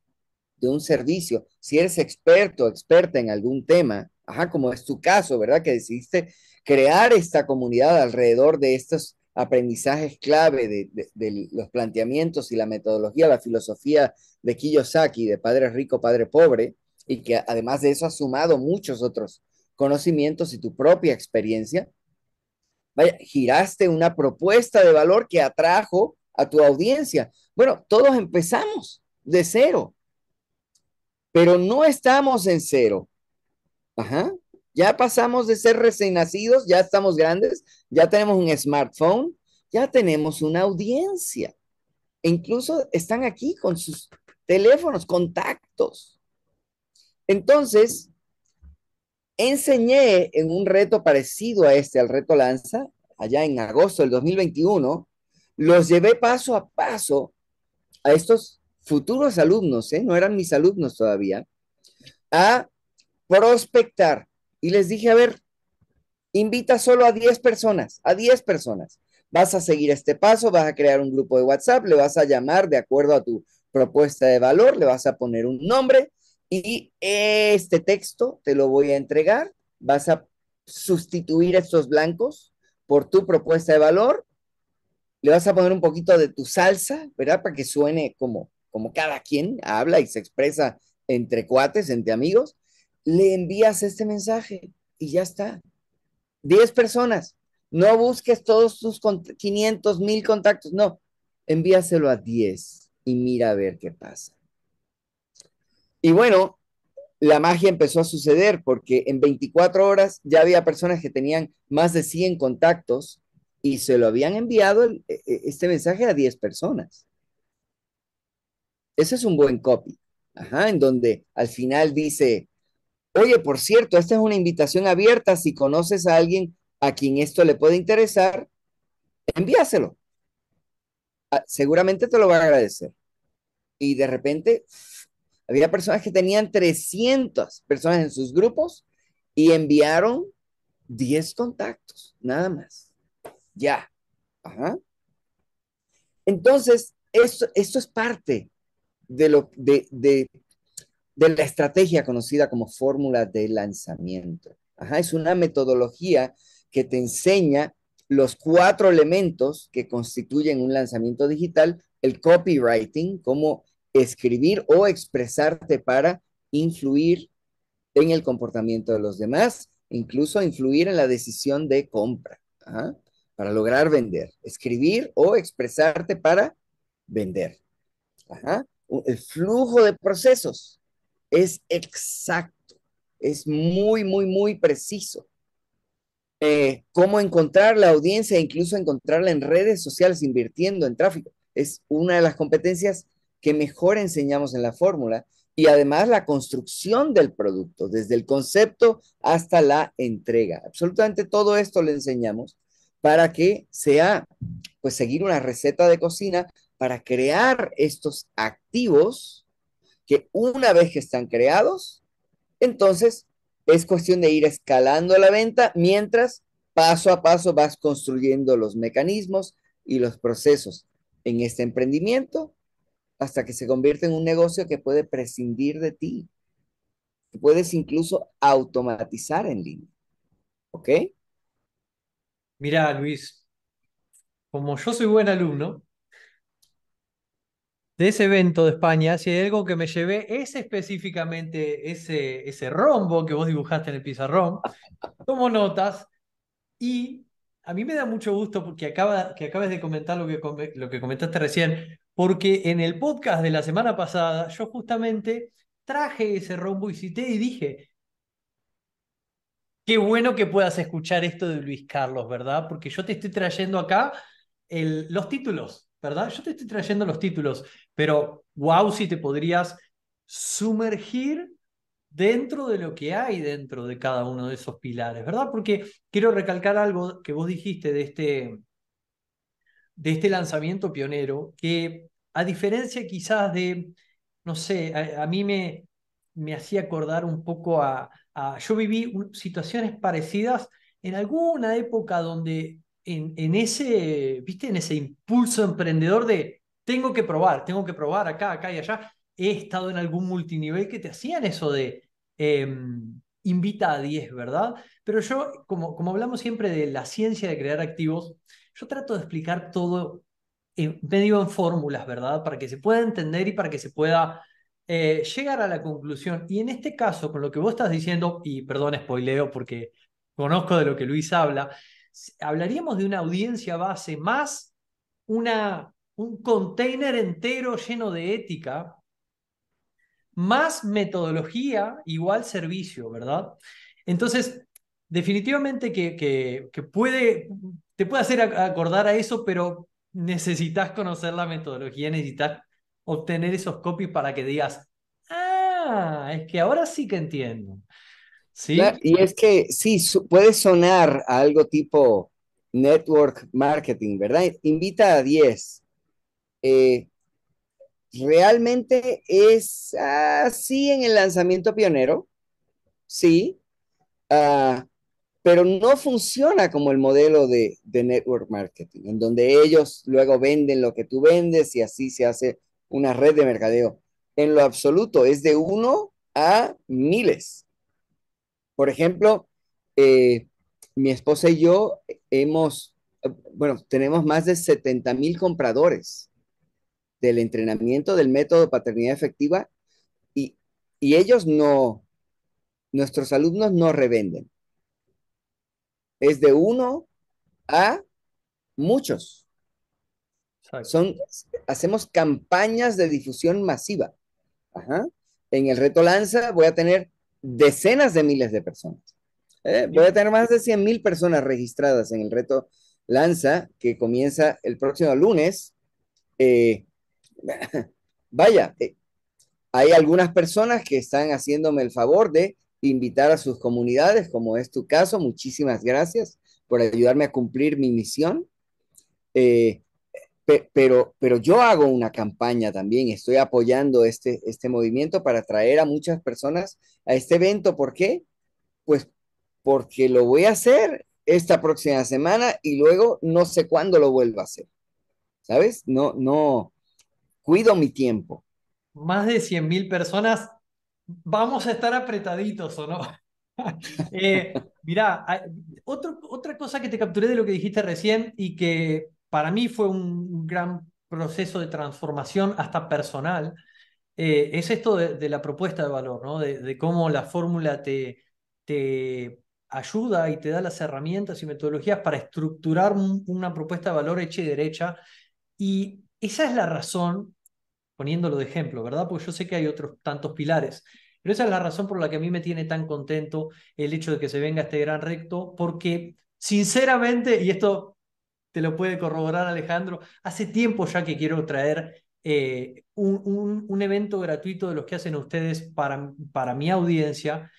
de un servicio, si eres experto experta en algún tema, ajá, como es tu caso, ¿verdad? Que decidiste crear esta comunidad alrededor de estos aprendizajes clave de, de, los planteamientos y la metodología, la filosofía de Kiyosaki, de Padre Rico, Padre Pobre, y que además de eso ha sumado muchos otros conocimientos y tu propia experiencia, vaya, giraste una propuesta de valor que atrajo a tu audiencia. Bueno, todos empezamos de cero, pero no estamos en cero. Ajá. Ya pasamos de ser recién nacidos, ya estamos grandes, ya tenemos un smartphone, ya tenemos una audiencia. E incluso están aquí con sus teléfonos, contactos. Entonces, enseñé en un reto parecido a este, al reto Lanza, allá en agosto del 2021, los llevé paso a paso a estos futuros alumnos, ¿eh? no eran mis alumnos todavía, a prospectar. Y les dije, a ver, invita solo a 10 personas, a 10 personas. Vas a seguir este paso, vas a crear un grupo de WhatsApp, le vas a llamar de acuerdo a tu propuesta de valor, le vas a poner un nombre y este texto te lo voy a entregar. Vas a sustituir estos blancos por tu propuesta de valor. Le vas a poner un poquito de tu salsa, ¿verdad? Para que suene como, como cada quien habla y se expresa entre cuates, entre amigos. Le envías este mensaje y ya está. 10 personas. No busques todos tus 500, mil contactos. No, envíaselo a 10 y mira a ver qué pasa. Y bueno, la magia empezó a suceder porque en 24 horas ya había personas que tenían más de 100 contactos y se lo habían enviado e, e, este mensaje a 10 personas. Ese es un buen copy, Ajá, en donde al final dice, oye, por cierto, esta es una invitación abierta, si conoces a alguien a quien esto le puede interesar, envíaselo. Ah, seguramente te lo va a agradecer. Y de repente había personas que tenían 300 personas en sus grupos y enviaron 10 contactos, nada más. Ya. Ajá. Entonces, esto, esto es parte de, lo, de, de, de la estrategia conocida como fórmula de lanzamiento. Ajá, es una metodología que te enseña los cuatro elementos que constituyen un lanzamiento digital, el copywriting, cómo escribir o expresarte para influir en el comportamiento de los demás, incluso influir en la decisión de compra, para lograr vender. Escribir o expresarte para vender. El flujo de procesos es exacto, es muy, muy, muy preciso. Eh, cómo encontrar la audiencia, incluso encontrarla en redes sociales invirtiendo en tráfico. Es una de las competencias que mejor enseñamos en la fórmula y además la construcción del producto, desde el concepto hasta la entrega. Absolutamente todo esto le enseñamos para que sea, pues, seguir una receta de cocina para crear estos activos que una vez que están creados, entonces es cuestión de ir escalando la venta mientras paso a paso vas construyendo los mecanismos y los procesos en este emprendimiento hasta que se convierte en un negocio que puede prescindir de ti. puedes incluso automatizar en línea. ¿Ok? Mira, Luis, como yo soy buen alumno, de ese evento de España, si hay algo que me llevé es específicamente ese, ese rombo que vos dibujaste en el pizarrón, tomo notas y a mí me da mucho gusto porque acaba, que acabas de comentar lo que, lo que comentaste recién, porque en el podcast de la semana pasada yo justamente traje ese rombo y cité y dije, qué bueno que puedas escuchar esto de Luis Carlos, ¿verdad? Porque yo te estoy trayendo acá el, los títulos, ¿verdad? Yo te estoy trayendo los títulos, pero wow, si te podrías sumergir dentro de lo que hay dentro de cada uno de esos pilares, ¿verdad? Porque quiero recalcar algo que vos dijiste de este, de este lanzamiento pionero, que a diferencia quizás de, no sé, a, mí me, me hacía acordar un poco a, yo viví situaciones parecidas en alguna época donde en, en, ese, viste, en ese impulso emprendedor de tengo que probar, tengo que probar acá, acá y allá, he estado en algún multinivel que te hacían eso de em, invita a 10, ¿verdad? Pero yo, como, como hablamos siempre de la ciencia de crear activos, yo trato de explicar todo en, medio en fórmulas, ¿verdad? Para que se pueda entender y para que se pueda eh, llegar a la conclusión. Y en este caso, con lo que vos estás diciendo, y perdón, spoileo porque conozco de lo que Luis habla, hablaríamos de una audiencia base más una un container entero lleno de ética, más metodología igual servicio, ¿verdad? Entonces, definitivamente que, que, puede, te puede hacer acordar a eso, pero necesitas conocer la metodología, necesitas obtener esos copies para que digas, ah, es que ahora sí que entiendo. ¿Sí? y es que sí, puede sonar a algo tipo network marketing, ¿verdad? Invita a 10. Eh, realmente es así en el lanzamiento pionero, sí, ah, pero no funciona como el modelo de, network marketing, en donde ellos luego venden lo que tú vendes y así se hace una red de mercadeo. En lo absoluto, es de uno a miles. Por ejemplo, eh, mi esposa y yo hemos, bueno, tenemos más de 70 mil compradores del entrenamiento del método paternidad efectiva y, y ellos no, nuestros alumnos no revenden. Es de uno a muchos. Son, hacemos campañas de difusión masiva. En el reto Lanza voy a tener decenas de miles de personas. ¿eh? Voy a tener más de 100 mil personas registradas en el reto Lanza, que comienza el próximo lunes. Eh, vaya, eh, hay algunas personas que están haciéndome el favor de invitar a sus comunidades, como es tu caso. Muchísimas gracias por ayudarme a cumplir mi misión. Eh, pero, pero yo hago una campaña también, estoy apoyando este, este movimiento para traer a muchas personas a este evento. ¿Por qué? Pues porque lo voy a hacer esta próxima semana y luego no sé cuándo lo vuelvo a hacer. ¿Sabes? No, no, cuido mi tiempo. Más de 100 mil personas, vamos a estar apretaditos o no. eh, mirá, otra cosa que te capturé de lo que dijiste recién y que para mí fue un gran proceso de transformación hasta personal, eh, es esto de, la propuesta de valor, ¿no? de, cómo la fórmula te, te ayuda y te da las herramientas y metodologías para estructurar una propuesta de valor hecha y derecha. Y esa es la razón, poniéndolo de ejemplo, ¿verdad? Porque yo sé que hay otros tantos pilares, pero esa es la razón por la que a mí me tiene tan contento el hecho de que se venga este gran recto, porque sinceramente, y esto te lo puede corroborar Alejandro, hace tiempo ya que quiero traer eh, un, un, evento gratuito de los que hacen ustedes para, para mi audiencia,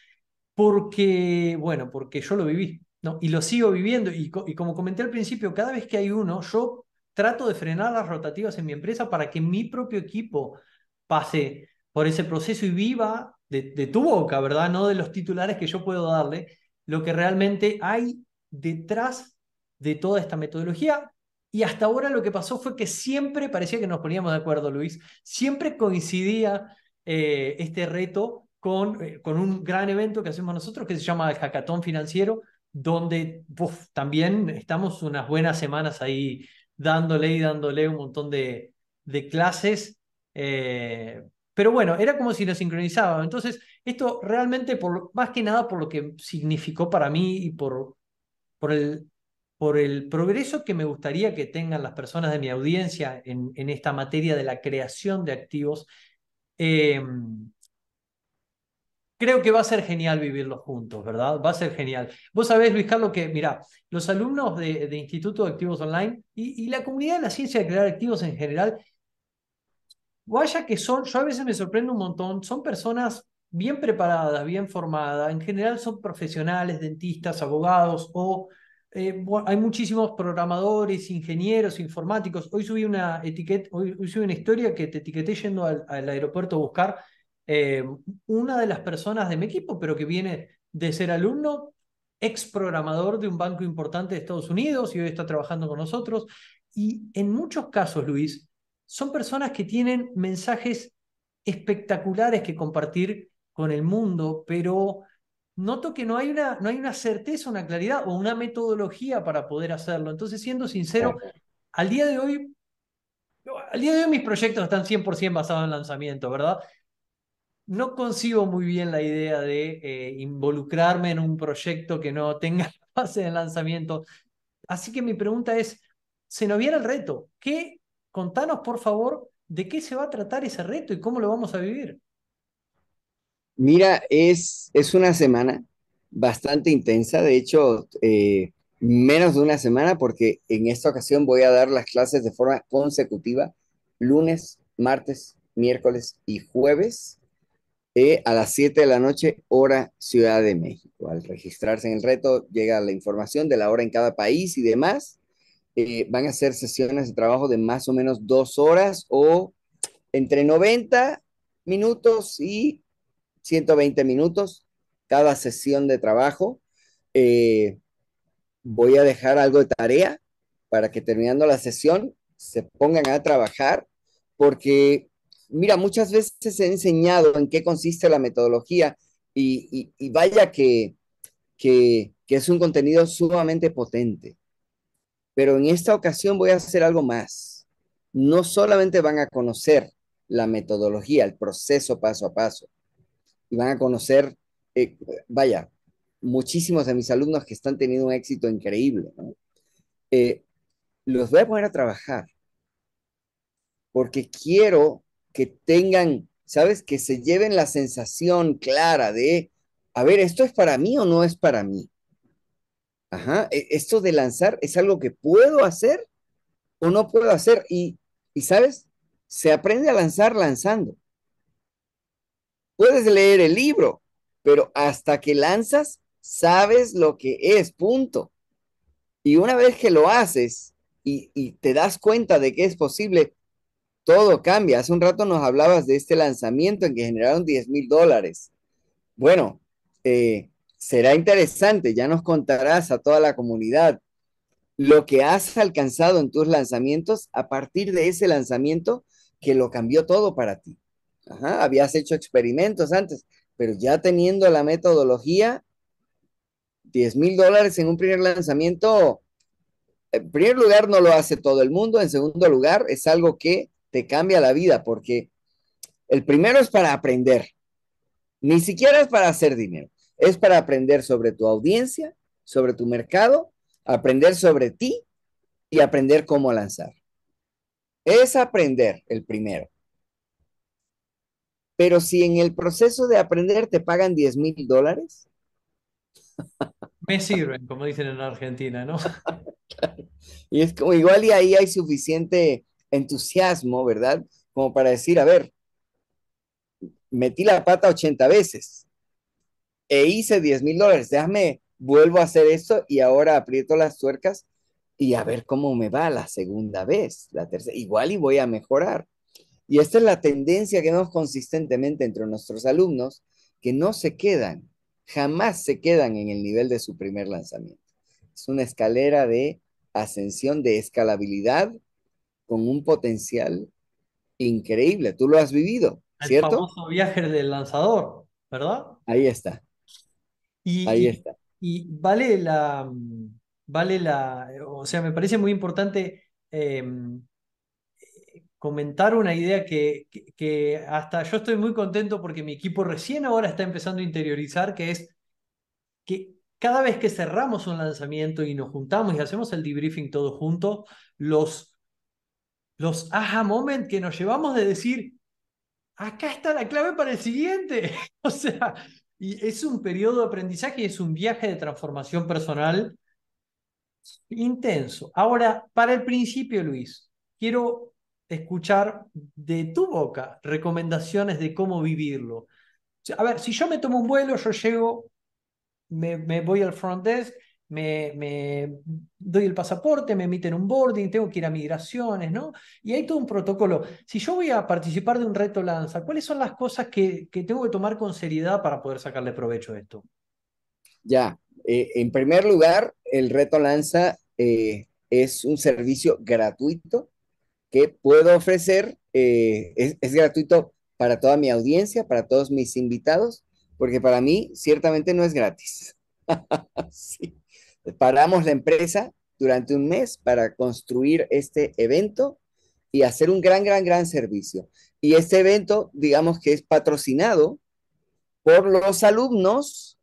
porque, bueno, porque yo lo viví, ¿no? Y lo sigo viviendo, y, y como comenté al principio, cada vez que hay uno, yo trato de frenar las rotativas en mi empresa para que mi propio equipo pase por ese proceso y viva de, tu boca, ¿verdad? No de los titulares que yo puedo darle, lo que realmente hay detrás de toda esta metodología. Y hasta ahora lo que pasó fue que siempre parecía que nos poníamos de acuerdo, Luis, siempre coincidía eh, este reto con, eh, con un gran evento que hacemos nosotros que se llama el Hackathon Financiero, donde también estamos unas buenas semanas ahí dándole y dándole un montón de, clases. Eh, pero bueno, era como si nos sincronizaba. Entonces, esto realmente, por, más que nada por lo que significó para mí y por, por, el, por el progreso que me gustaría que tengan las personas de mi audiencia en, en esta materia de la creación de activos, eh, creo que va a ser genial vivirlos juntos, ¿verdad? Va a ser genial. Vos sabés, Luis Carlos, que, mira, los alumnos de, Instituto de Activos Online y, la comunidad de la ciencia de crear activos en general, vaya que son, yo a veces me sorprendo un montón, son personas bien preparadas, bien formadas, en general son profesionales, dentistas, abogados o... Eh, hay muchísimos programadores, ingenieros, informáticos. Hoy subí una etiqueta, hoy, subí una historia que te etiqueté yendo al, al aeropuerto a buscar eh, una de las personas de mi equipo, pero que viene de ser alumno, ex programador de un banco importante de Estados Unidos y hoy está trabajando con nosotros. Y en muchos casos, Luis, son personas que tienen mensajes espectaculares que compartir con el mundo, pero noto que no hay una, no hay una certeza, una claridad o una metodología para poder hacerlo. Entonces, siendo sincero, al día de hoy, al día de hoy mis proyectos están 100% basados en lanzamiento, ¿verdad? No consigo muy bien la idea de eh, involucrarme en un proyecto que no tenga fase de lanzamiento. Así que mi pregunta es, se nos viene el reto, ¿qué contanos por favor de qué se va a tratar ese reto y cómo lo vamos a vivir. Mira, es, es una semana bastante intensa, de hecho, eh, menos de una semana, porque en esta ocasión voy a dar las clases de forma consecutiva, lunes, martes, miércoles y jueves, a las 7 de la noche, hora Ciudad de México. Al registrarse en el reto, llega la información de la hora en cada país y demás. Eh, van a ser sesiones de trabajo de más o menos dos horas o entre 90 minutos y 120 minutos cada sesión de trabajo. Eh, voy a dejar algo de tarea para que terminando la sesión se pongan a trabajar, porque, mira, muchas veces he enseñado en qué consiste la metodología y, vaya que, que, es un contenido sumamente potente. Pero en esta ocasión voy a hacer algo más. No solamente van a conocer la metodología, el proceso paso a paso, y van a conocer, eh, vaya, muchísimos de mis alumnos que están teniendo un éxito increíble, ¿no? Eh, los voy a poner a trabajar porque quiero que tengan, ¿sabes? Que se lleven la sensación clara de, a ver, ¿esto es para mí o no es para mí? Ajá, e, esto de lanzar es algo que puedo hacer o no puedo hacer. Y, y ¿sabes? Se aprende a lanzar lanzando. Puedes leer el libro, pero hasta que lanzas, sabes lo que es, punto. Y una vez que lo haces y, te das cuenta de que es posible, todo cambia. Hace un rato nos hablabas de este lanzamiento en que generaron 10 mil dólares. Bueno, eh, será interesante, ya nos contarás a toda la comunidad lo que has alcanzado en tus lanzamientos a partir de ese lanzamiento que lo cambió todo para ti. Habías hecho experimentos antes, pero ya teniendo la metodología, 10 mil dólares en un primer lanzamiento, en primer lugar no lo hace todo el mundo, en segundo lugar es algo que te cambia la vida, porque el primero es para aprender, ni siquiera es para hacer dinero, es para aprender sobre tu audiencia, sobre tu mercado, aprender sobre ti y aprender cómo lanzar. Es aprender el primero. Pero si en el proceso de aprender te pagan 10 mil dólares. Me sirven, como dicen en Argentina, ¿no? y es como igual y ahí hay suficiente entusiasmo, ¿verdad? Como para decir, a ver, metí la pata 80 veces e hice 10 mil dólares, déjame, vuelvo a hacer esto y ahora aprieto las tuercas y a ver cómo me va la segunda vez, la tercera, igual y voy a mejorar. Y esta es la tendencia que vemos consistentemente entre nuestros alumnos, que no se quedan, jamás se quedan en el nivel de su primer lanzamiento. Es una escalera de ascensión, de escalabilidad, con un potencial increíble. Tú lo has vivido, ¿cierto? El famoso viaje del lanzador, ¿verdad? Ahí está. Y, Ahí está. Y vale la, vale la, o sea, me parece muy importante em, comentar una idea que, que, hasta yo estoy muy contento porque mi equipo recién ahora está empezando a interiorizar, que es que cada vez que cerramos un lanzamiento y nos juntamos y hacemos el debriefing todos juntos, los, los aha moment que nos llevamos de decir, acá está la clave para el siguiente. o sea, y es un periodo de aprendizaje y es un viaje de transformación personal intenso. Ahora, para el principio, Luis, quiero escuchar de tu boca recomendaciones de cómo vivirlo. A ver, si yo me tomo un vuelo, yo llego, me, voy al front desk, me, me, doy el pasaporte, me emiten un boarding, tengo que ir a migraciones, ¿no? Y hay todo un protocolo. Si yo voy a participar de un reto Lanza, ¿cuáles son las cosas que, que tengo que tomar con seriedad para poder sacarle provecho a esto? Ya, eh, en primer lugar, el reto Lanza eh, es un servicio gratuito que puedo ofrecer. Eh, es, gratuito para toda mi audiencia, para todos mis invitados, porque para mí ciertamente no es gratis. Paramos la empresa durante un mes para construir este evento y hacer un gran, gran, gran servicio. Y este evento, digamos que es patrocinado por los alumnos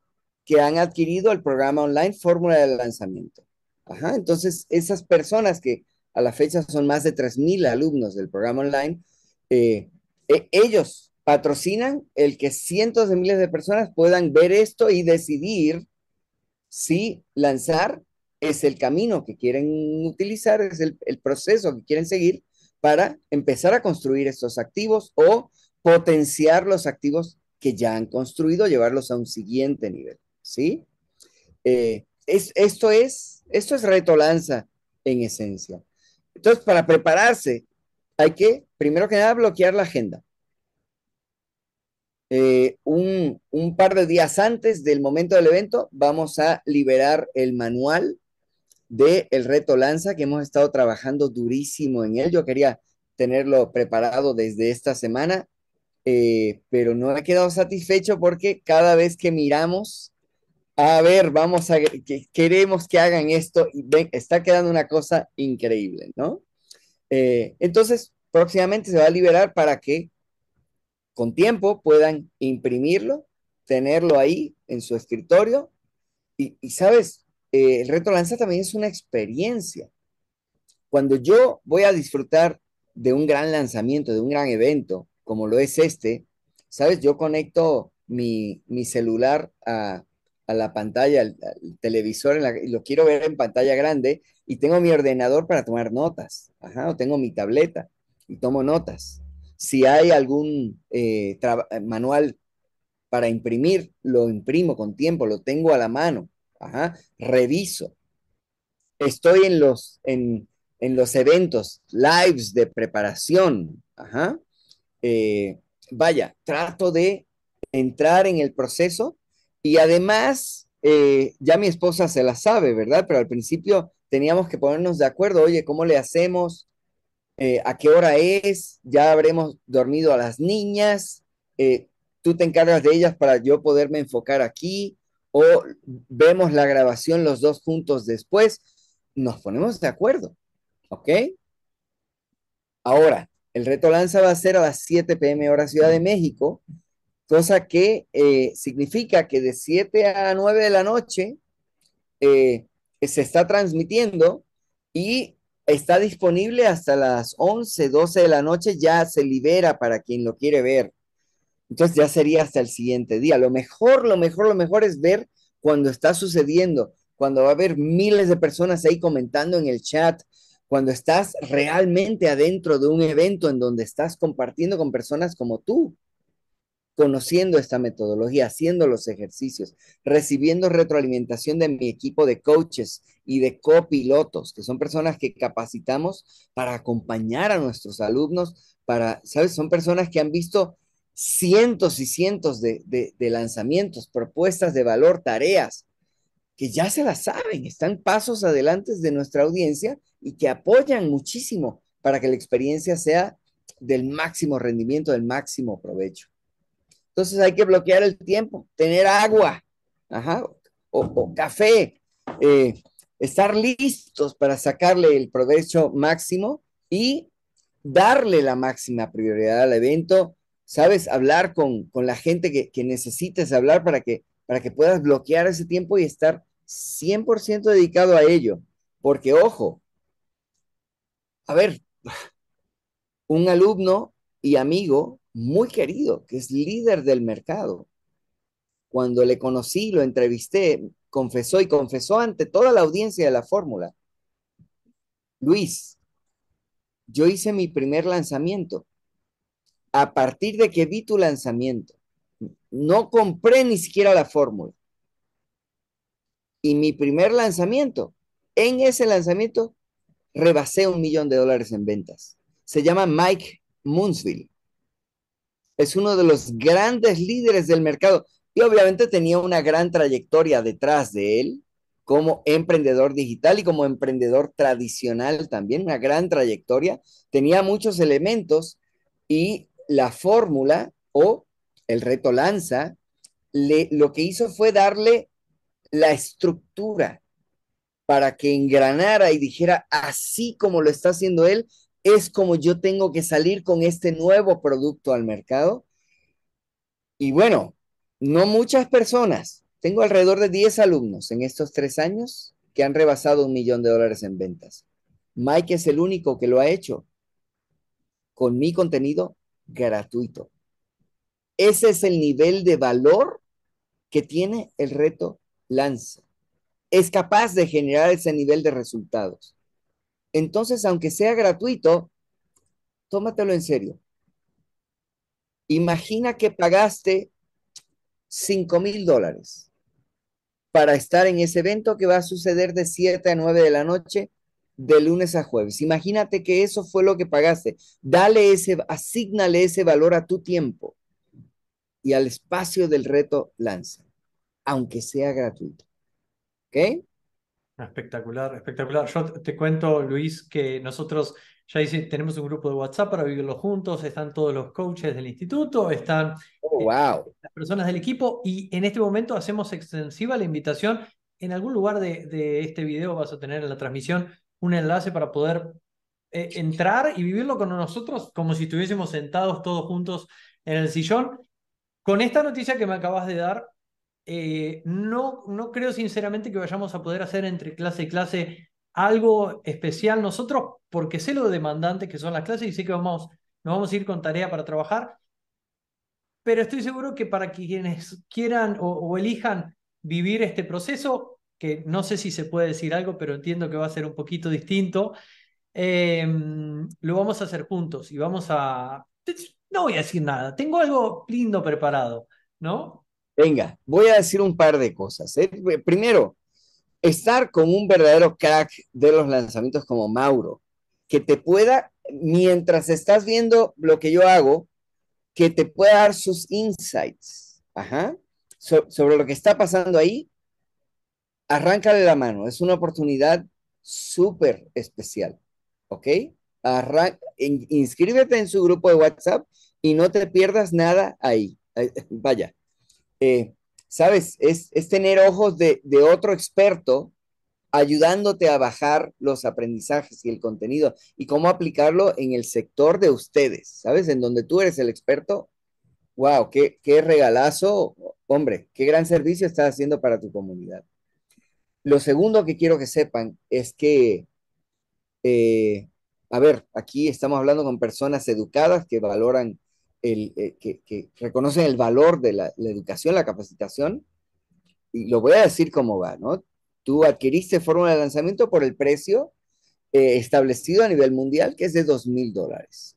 que han adquirido el programa online Fórmula de Lanzamiento. Ajá, entonces, esas personas que a la fecha son más de 3.000 alumnos del programa online, eh, e, ellos patrocinan el que cientos de miles de personas puedan ver esto y decidir si lanzar es el camino que quieren utilizar, es el, el proceso que quieren seguir para empezar a construir estos activos o potenciar los activos que ya han construido, llevarlos a un siguiente nivel, ¿sí? Eh, es, esto, es, esto es reto lanza en esencia. Entonces, para prepararse, hay que, primero que nada, bloquear la agenda. Eh, un, par de días antes del momento del evento, vamos a liberar el manual del el reto Lanza, que hemos estado trabajando durísimo en él. Yo quería tenerlo preparado desde esta semana, eh, pero no he quedado satisfecho porque cada vez que miramos, a ver, vamos a, que, queremos que hagan esto y está quedando una cosa increíble, ¿no? Eh, entonces, próximamente se va a liberar para que con tiempo puedan imprimirlo, tenerlo ahí en su escritorio y, sabes, eh, el reto lanza también es una experiencia. Cuando yo voy a disfrutar de un gran lanzamiento, de un gran evento, como lo es este, ¿sabes? Yo conecto mi, mi celular a, a, la pantalla, al, televisor, y lo quiero ver en pantalla grande, y tengo mi ordenador para tomar notas, Ajá, o tengo mi tableta y tomo notas. Si hay algún eh, manual para imprimir, lo imprimo con tiempo, lo tengo a la mano, reviso. Estoy en los, en, en los eventos, lives de preparación. Eh, vaya, trato de entrar en el proceso y además, eh, ya mi esposa se la sabe, ¿verdad? Pero al principio teníamos que ponernos de acuerdo, oye, ¿cómo le hacemos? Eh, ¿A qué hora es? Ya habremos dormido a las niñas. Eh, tú te encargas de ellas para yo poderme enfocar aquí o vemos la grabación los dos juntos después. Nos ponemos de acuerdo. ¿Ok? Ahora, el reto lanza va a ser a las 7 pm hora Ciudad de México, cosa que eh, significa que de 7 a 9 de la noche se está transmitiendo y está disponible hasta las 11, 12 de la noche, ya se libera para quien lo quiere ver. Entonces ya sería hasta el siguiente día. Lo mejor, lo mejor, lo mejor es ver cuando está sucediendo, cuando va a haber miles de personas ahí comentando en el chat, cuando estás realmente adentro de un evento en donde estás compartiendo con personas como tú, conociendo esta metodología, haciendo los ejercicios, recibiendo retroalimentación de mi equipo de coaches y de copilotos, que son personas que capacitamos para acompañar a nuestros alumnos, para, ¿sabes? Son personas que han visto cientos y cientos de, de, de lanzamientos, propuestas de valor, tareas, que ya se las saben, están pasos adelante de nuestra audiencia y que apoyan muchísimo para que la experiencia sea del máximo rendimiento, del máximo provecho. Entonces hay que bloquear el tiempo, tener agua, ajá, o, café, eh, estar listos para sacarle el provecho máximo y darle la máxima prioridad al evento, ¿sabes? Hablar con, con la gente que, que necesites hablar para que, para que puedas bloquear ese tiempo y estar 100% dedicado a ello. Porque, ojo, a ver, un alumno y amigo muy querido, que es líder del mercado. Cuando le conocí, lo entrevisté, confesó y confesó ante toda la audiencia de la fórmula. Luis, yo hice mi primer lanzamiento. A partir de que vi tu lanzamiento, no compré ni siquiera la fórmula. Y mi primer lanzamiento, en ese lanzamiento, rebasé un millón de dólares en ventas. Se llama Mike Moonsville. Es uno de los grandes líderes del mercado y obviamente tenía una gran trayectoria detrás de él como emprendedor digital y como emprendedor tradicional también, una gran trayectoria. Tenía muchos elementos y la fórmula o el reto lanza lo que hizo fue darle la estructura para que engranara y dijera, así como lo está haciendo él, es como yo tengo que salir con este nuevo producto al mercado. Y bueno, no muchas personas, tengo alrededor de 10 alumnos en estos tres años que han rebasado un millón de dólares en ventas. Mike es el único que lo ha hecho con mi contenido gratuito. Ese es el nivel de valor que tiene el reto Lanza. Es capaz de generar ese nivel de resultados. Entonces, aunque sea gratuito, tómatelo en serio. Imagina que pagaste 5 mil dólares para estar en ese evento que va a suceder de 7 a 9 de la noche de lunes a jueves. Imagínate que eso fue lo que pagaste. Dale ese, asignale ese valor a tu tiempo y al espacio del reto lanza, aunque sea gratuito. ¿Ok? Espectacular, espectacular. Yo te cuento, Luis, que nosotros ya dice, tenemos un grupo de WhatsApp para vivirlo juntos, están todos los coaches del instituto, están oh, wow. las personas del equipo y en este momento hacemos extensiva la invitación. En algún lugar de, de este video vas a tener en la transmisión un enlace para poder eh, entrar y vivirlo con nosotros como si estuviésemos sentados todos juntos en el sillón. Con esta noticia que me acabas de dar, eh, no, no creo sinceramente que vayamos a poder hacer entre clase y clase algo especial nosotros, porque sé lo demandante que son las clases y sé que vamos, nos vamos a ir con tarea para trabajar, pero estoy seguro que para quienes quieran o elijan vivir este proceso, que no sé si se puede decir algo, pero entiendo que va a ser un poquito distinto. Em, lo vamos a hacer juntos y vamos a... No voy a decir nada, tengo algo lindo preparado, ¿no? Venga, voy a decir un par de cosas. ¿eh? Primero, estar con un verdadero crack de los lanzamientos como Mauro, que te pueda, mientras estás viendo lo que yo hago, que te pueda dar sus insights Ajá. sobre lo que está pasando ahí arráncale la mano, es una oportunidad súper especial, ¿ok? inscríbete en su grupo de WhatsApp y no te pierdas nada ahí. Vaya, eh, sabes, es, tener ojos de, de otro experto ayudándote a bajar los aprendizajes y el contenido y cómo aplicarlo en el sector de ustedes, ¿sabes? En donde tú eres el experto. ¡Wow! ¡Qué, qué regalazo! Hombre, qué gran servicio estás haciendo para tu comunidad. Lo segundo que quiero que sepan es que, eh, a ver, aquí estamos hablando con personas educadas que valoran, el, eh, que, reconocen el valor de la, educación, la capacitación, y lo voy a decir cómo va, ¿no? Tú adquiriste fórmula de lanzamiento por el precio eh, establecido a nivel mundial, que es de dos mil dólares.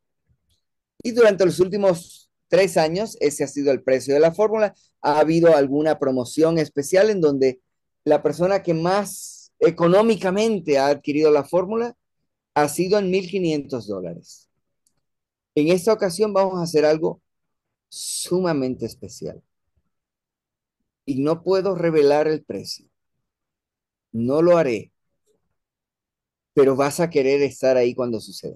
Y durante los últimos tres años, ese ha sido el precio de la fórmula. Ha habido alguna promoción especial en donde la persona que más económicamente ha adquirido la fórmula ha sido en 1.500 dólares. En esta ocasión vamos a hacer algo sumamente especial. Y no puedo revelar el precio. No lo haré. Pero vas a querer estar ahí cuando suceda.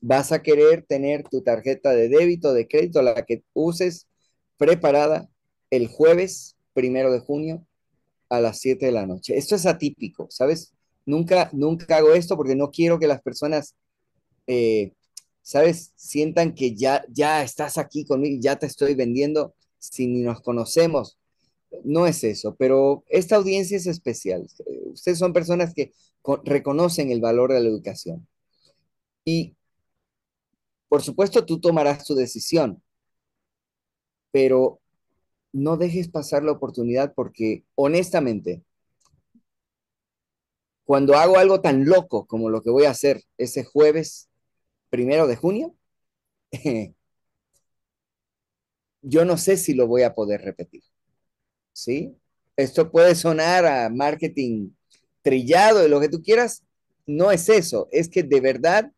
Vas a querer tener tu tarjeta de débito, de crédito, la que uses preparada el jueves primero de junio a las 7 de la noche. Esto es atípico, ¿sabes? Nunca, nunca hago esto porque no quiero que las personas, eh, ¿sabes? Sientan que ya, ya estás aquí conmigo, ya te estoy vendiendo si ni nos conocemos. No es eso, pero esta audiencia es especial. Ustedes son personas que reconocen el valor de la educación. Y, por supuesto, tú tomarás tu decisión, pero no dejes pasar la oportunidad porque honestamente, cuando hago algo tan loco como lo que voy a hacer ese jueves primero de junio, yo no sé si lo voy a poder repetir. ¿Sí? Esto puede sonar a marketing trillado de lo que tú quieras. No es eso, es que de verdad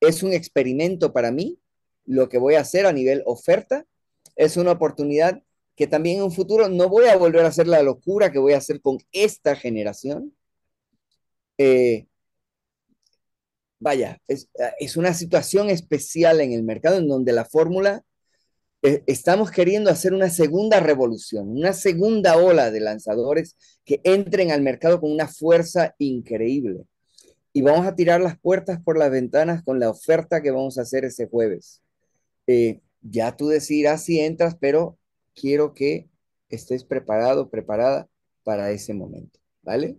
es un experimento para mí lo que voy a hacer a nivel oferta. Es una oportunidad que también en un futuro no voy a volver a hacer la locura que voy a hacer con esta generación. Eh, vaya, es, una situación especial en el mercado en donde la fórmula, eh, estamos queriendo hacer una segunda revolución, una segunda ola de lanzadores que entren al mercado con una fuerza increíble. Y vamos a tirar las puertas por las ventanas con la oferta que vamos a hacer ese jueves. Eh, ya tú decidirás si entras, pero quiero que estés preparado, preparada para ese momento, ¿vale?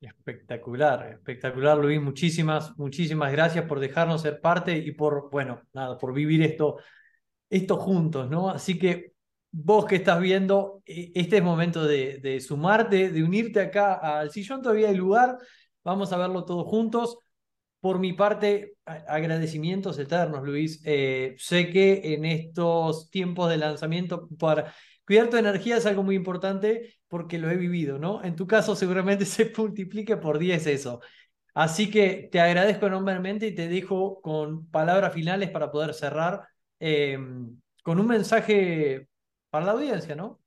Espectacular, espectacular, Luis. Muchísimas, muchísimas gracias por dejarnos ser parte y por, bueno, nada, por vivir esto, esto juntos, ¿no? Así que vos que estás viendo, e, este es momento de, sumarte, de unirte acá al sillón, todavía hay lugar, vamos a verlo todos juntos. Por mi parte, agradecimientos eternos, Luis. Eh, sé que en estos tiempos de lanzamiento, para cuidar tu energía es algo muy importante porque lo he vivido, ¿no? En tu caso seguramente se multiplique por 10 eso. Así que te agradezco enormemente y te dejo con palabras finales para poder cerrar em, con un mensaje para la audiencia, ¿no?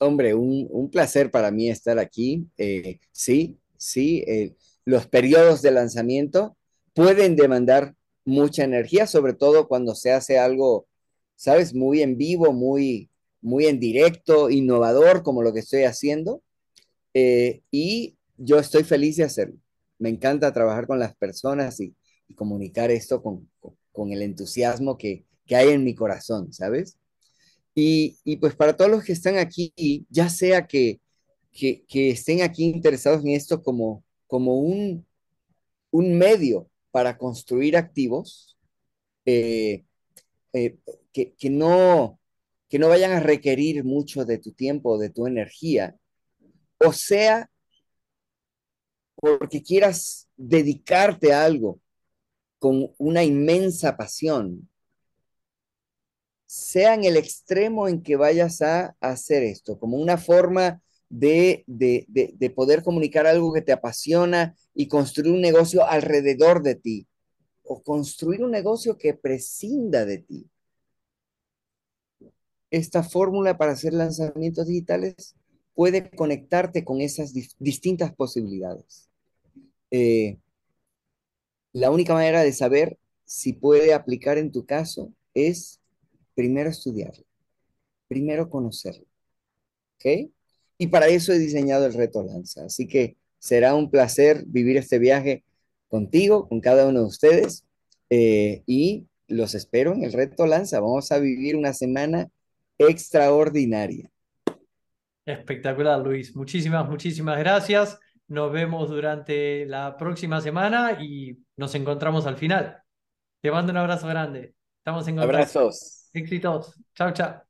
Hombre, un, placer para mí estar aquí. Eh, sí, sí, eh, los periodos de lanzamiento pueden demandar mucha energía, sobre todo cuando se hace algo, sabes, muy en vivo, muy, muy en directo, innovador, como lo que estoy haciendo. Eh, y yo estoy feliz de hacerlo. Me encanta trabajar con las personas y, comunicar esto con, con, el entusiasmo que, que, hay en mi corazón, ¿sabes? Y, y, pues para todos los que están aquí, ya sea que, que, que estén aquí interesados en esto como, como un, un medio para construir activos eh, eh, que, que, no, que no vayan a requerir mucho de tu tiempo, de tu energía, o sea, porque quieras dedicarte a algo con una inmensa pasión, sea en el extremo en que vayas a hacer esto, como una forma de, de, poder comunicar algo que te apasiona y construir un negocio alrededor de ti o construir un negocio que prescinda de ti. Esta fórmula para hacer lanzamientos digitales puede conectarte con esas distintas posibilidades. Eh, la única manera de saber si puede aplicar en tu caso es primero estudiarlo, primero conocerlo. ¿Ok? Y para eso he diseñado el reto Lanza. Así que será un placer vivir este viaje contigo, con cada uno de ustedes. Eh, y los espero en el reto Lanza. Vamos a vivir una semana extraordinaria. Espectacular, Luis. Muchísimas, muchísimas gracias. Nos vemos durante la próxima semana y nos encontramos al final. Te mando un abrazo grande. Estamos en contacto. Abrazos. Éxitos. Chao, chao.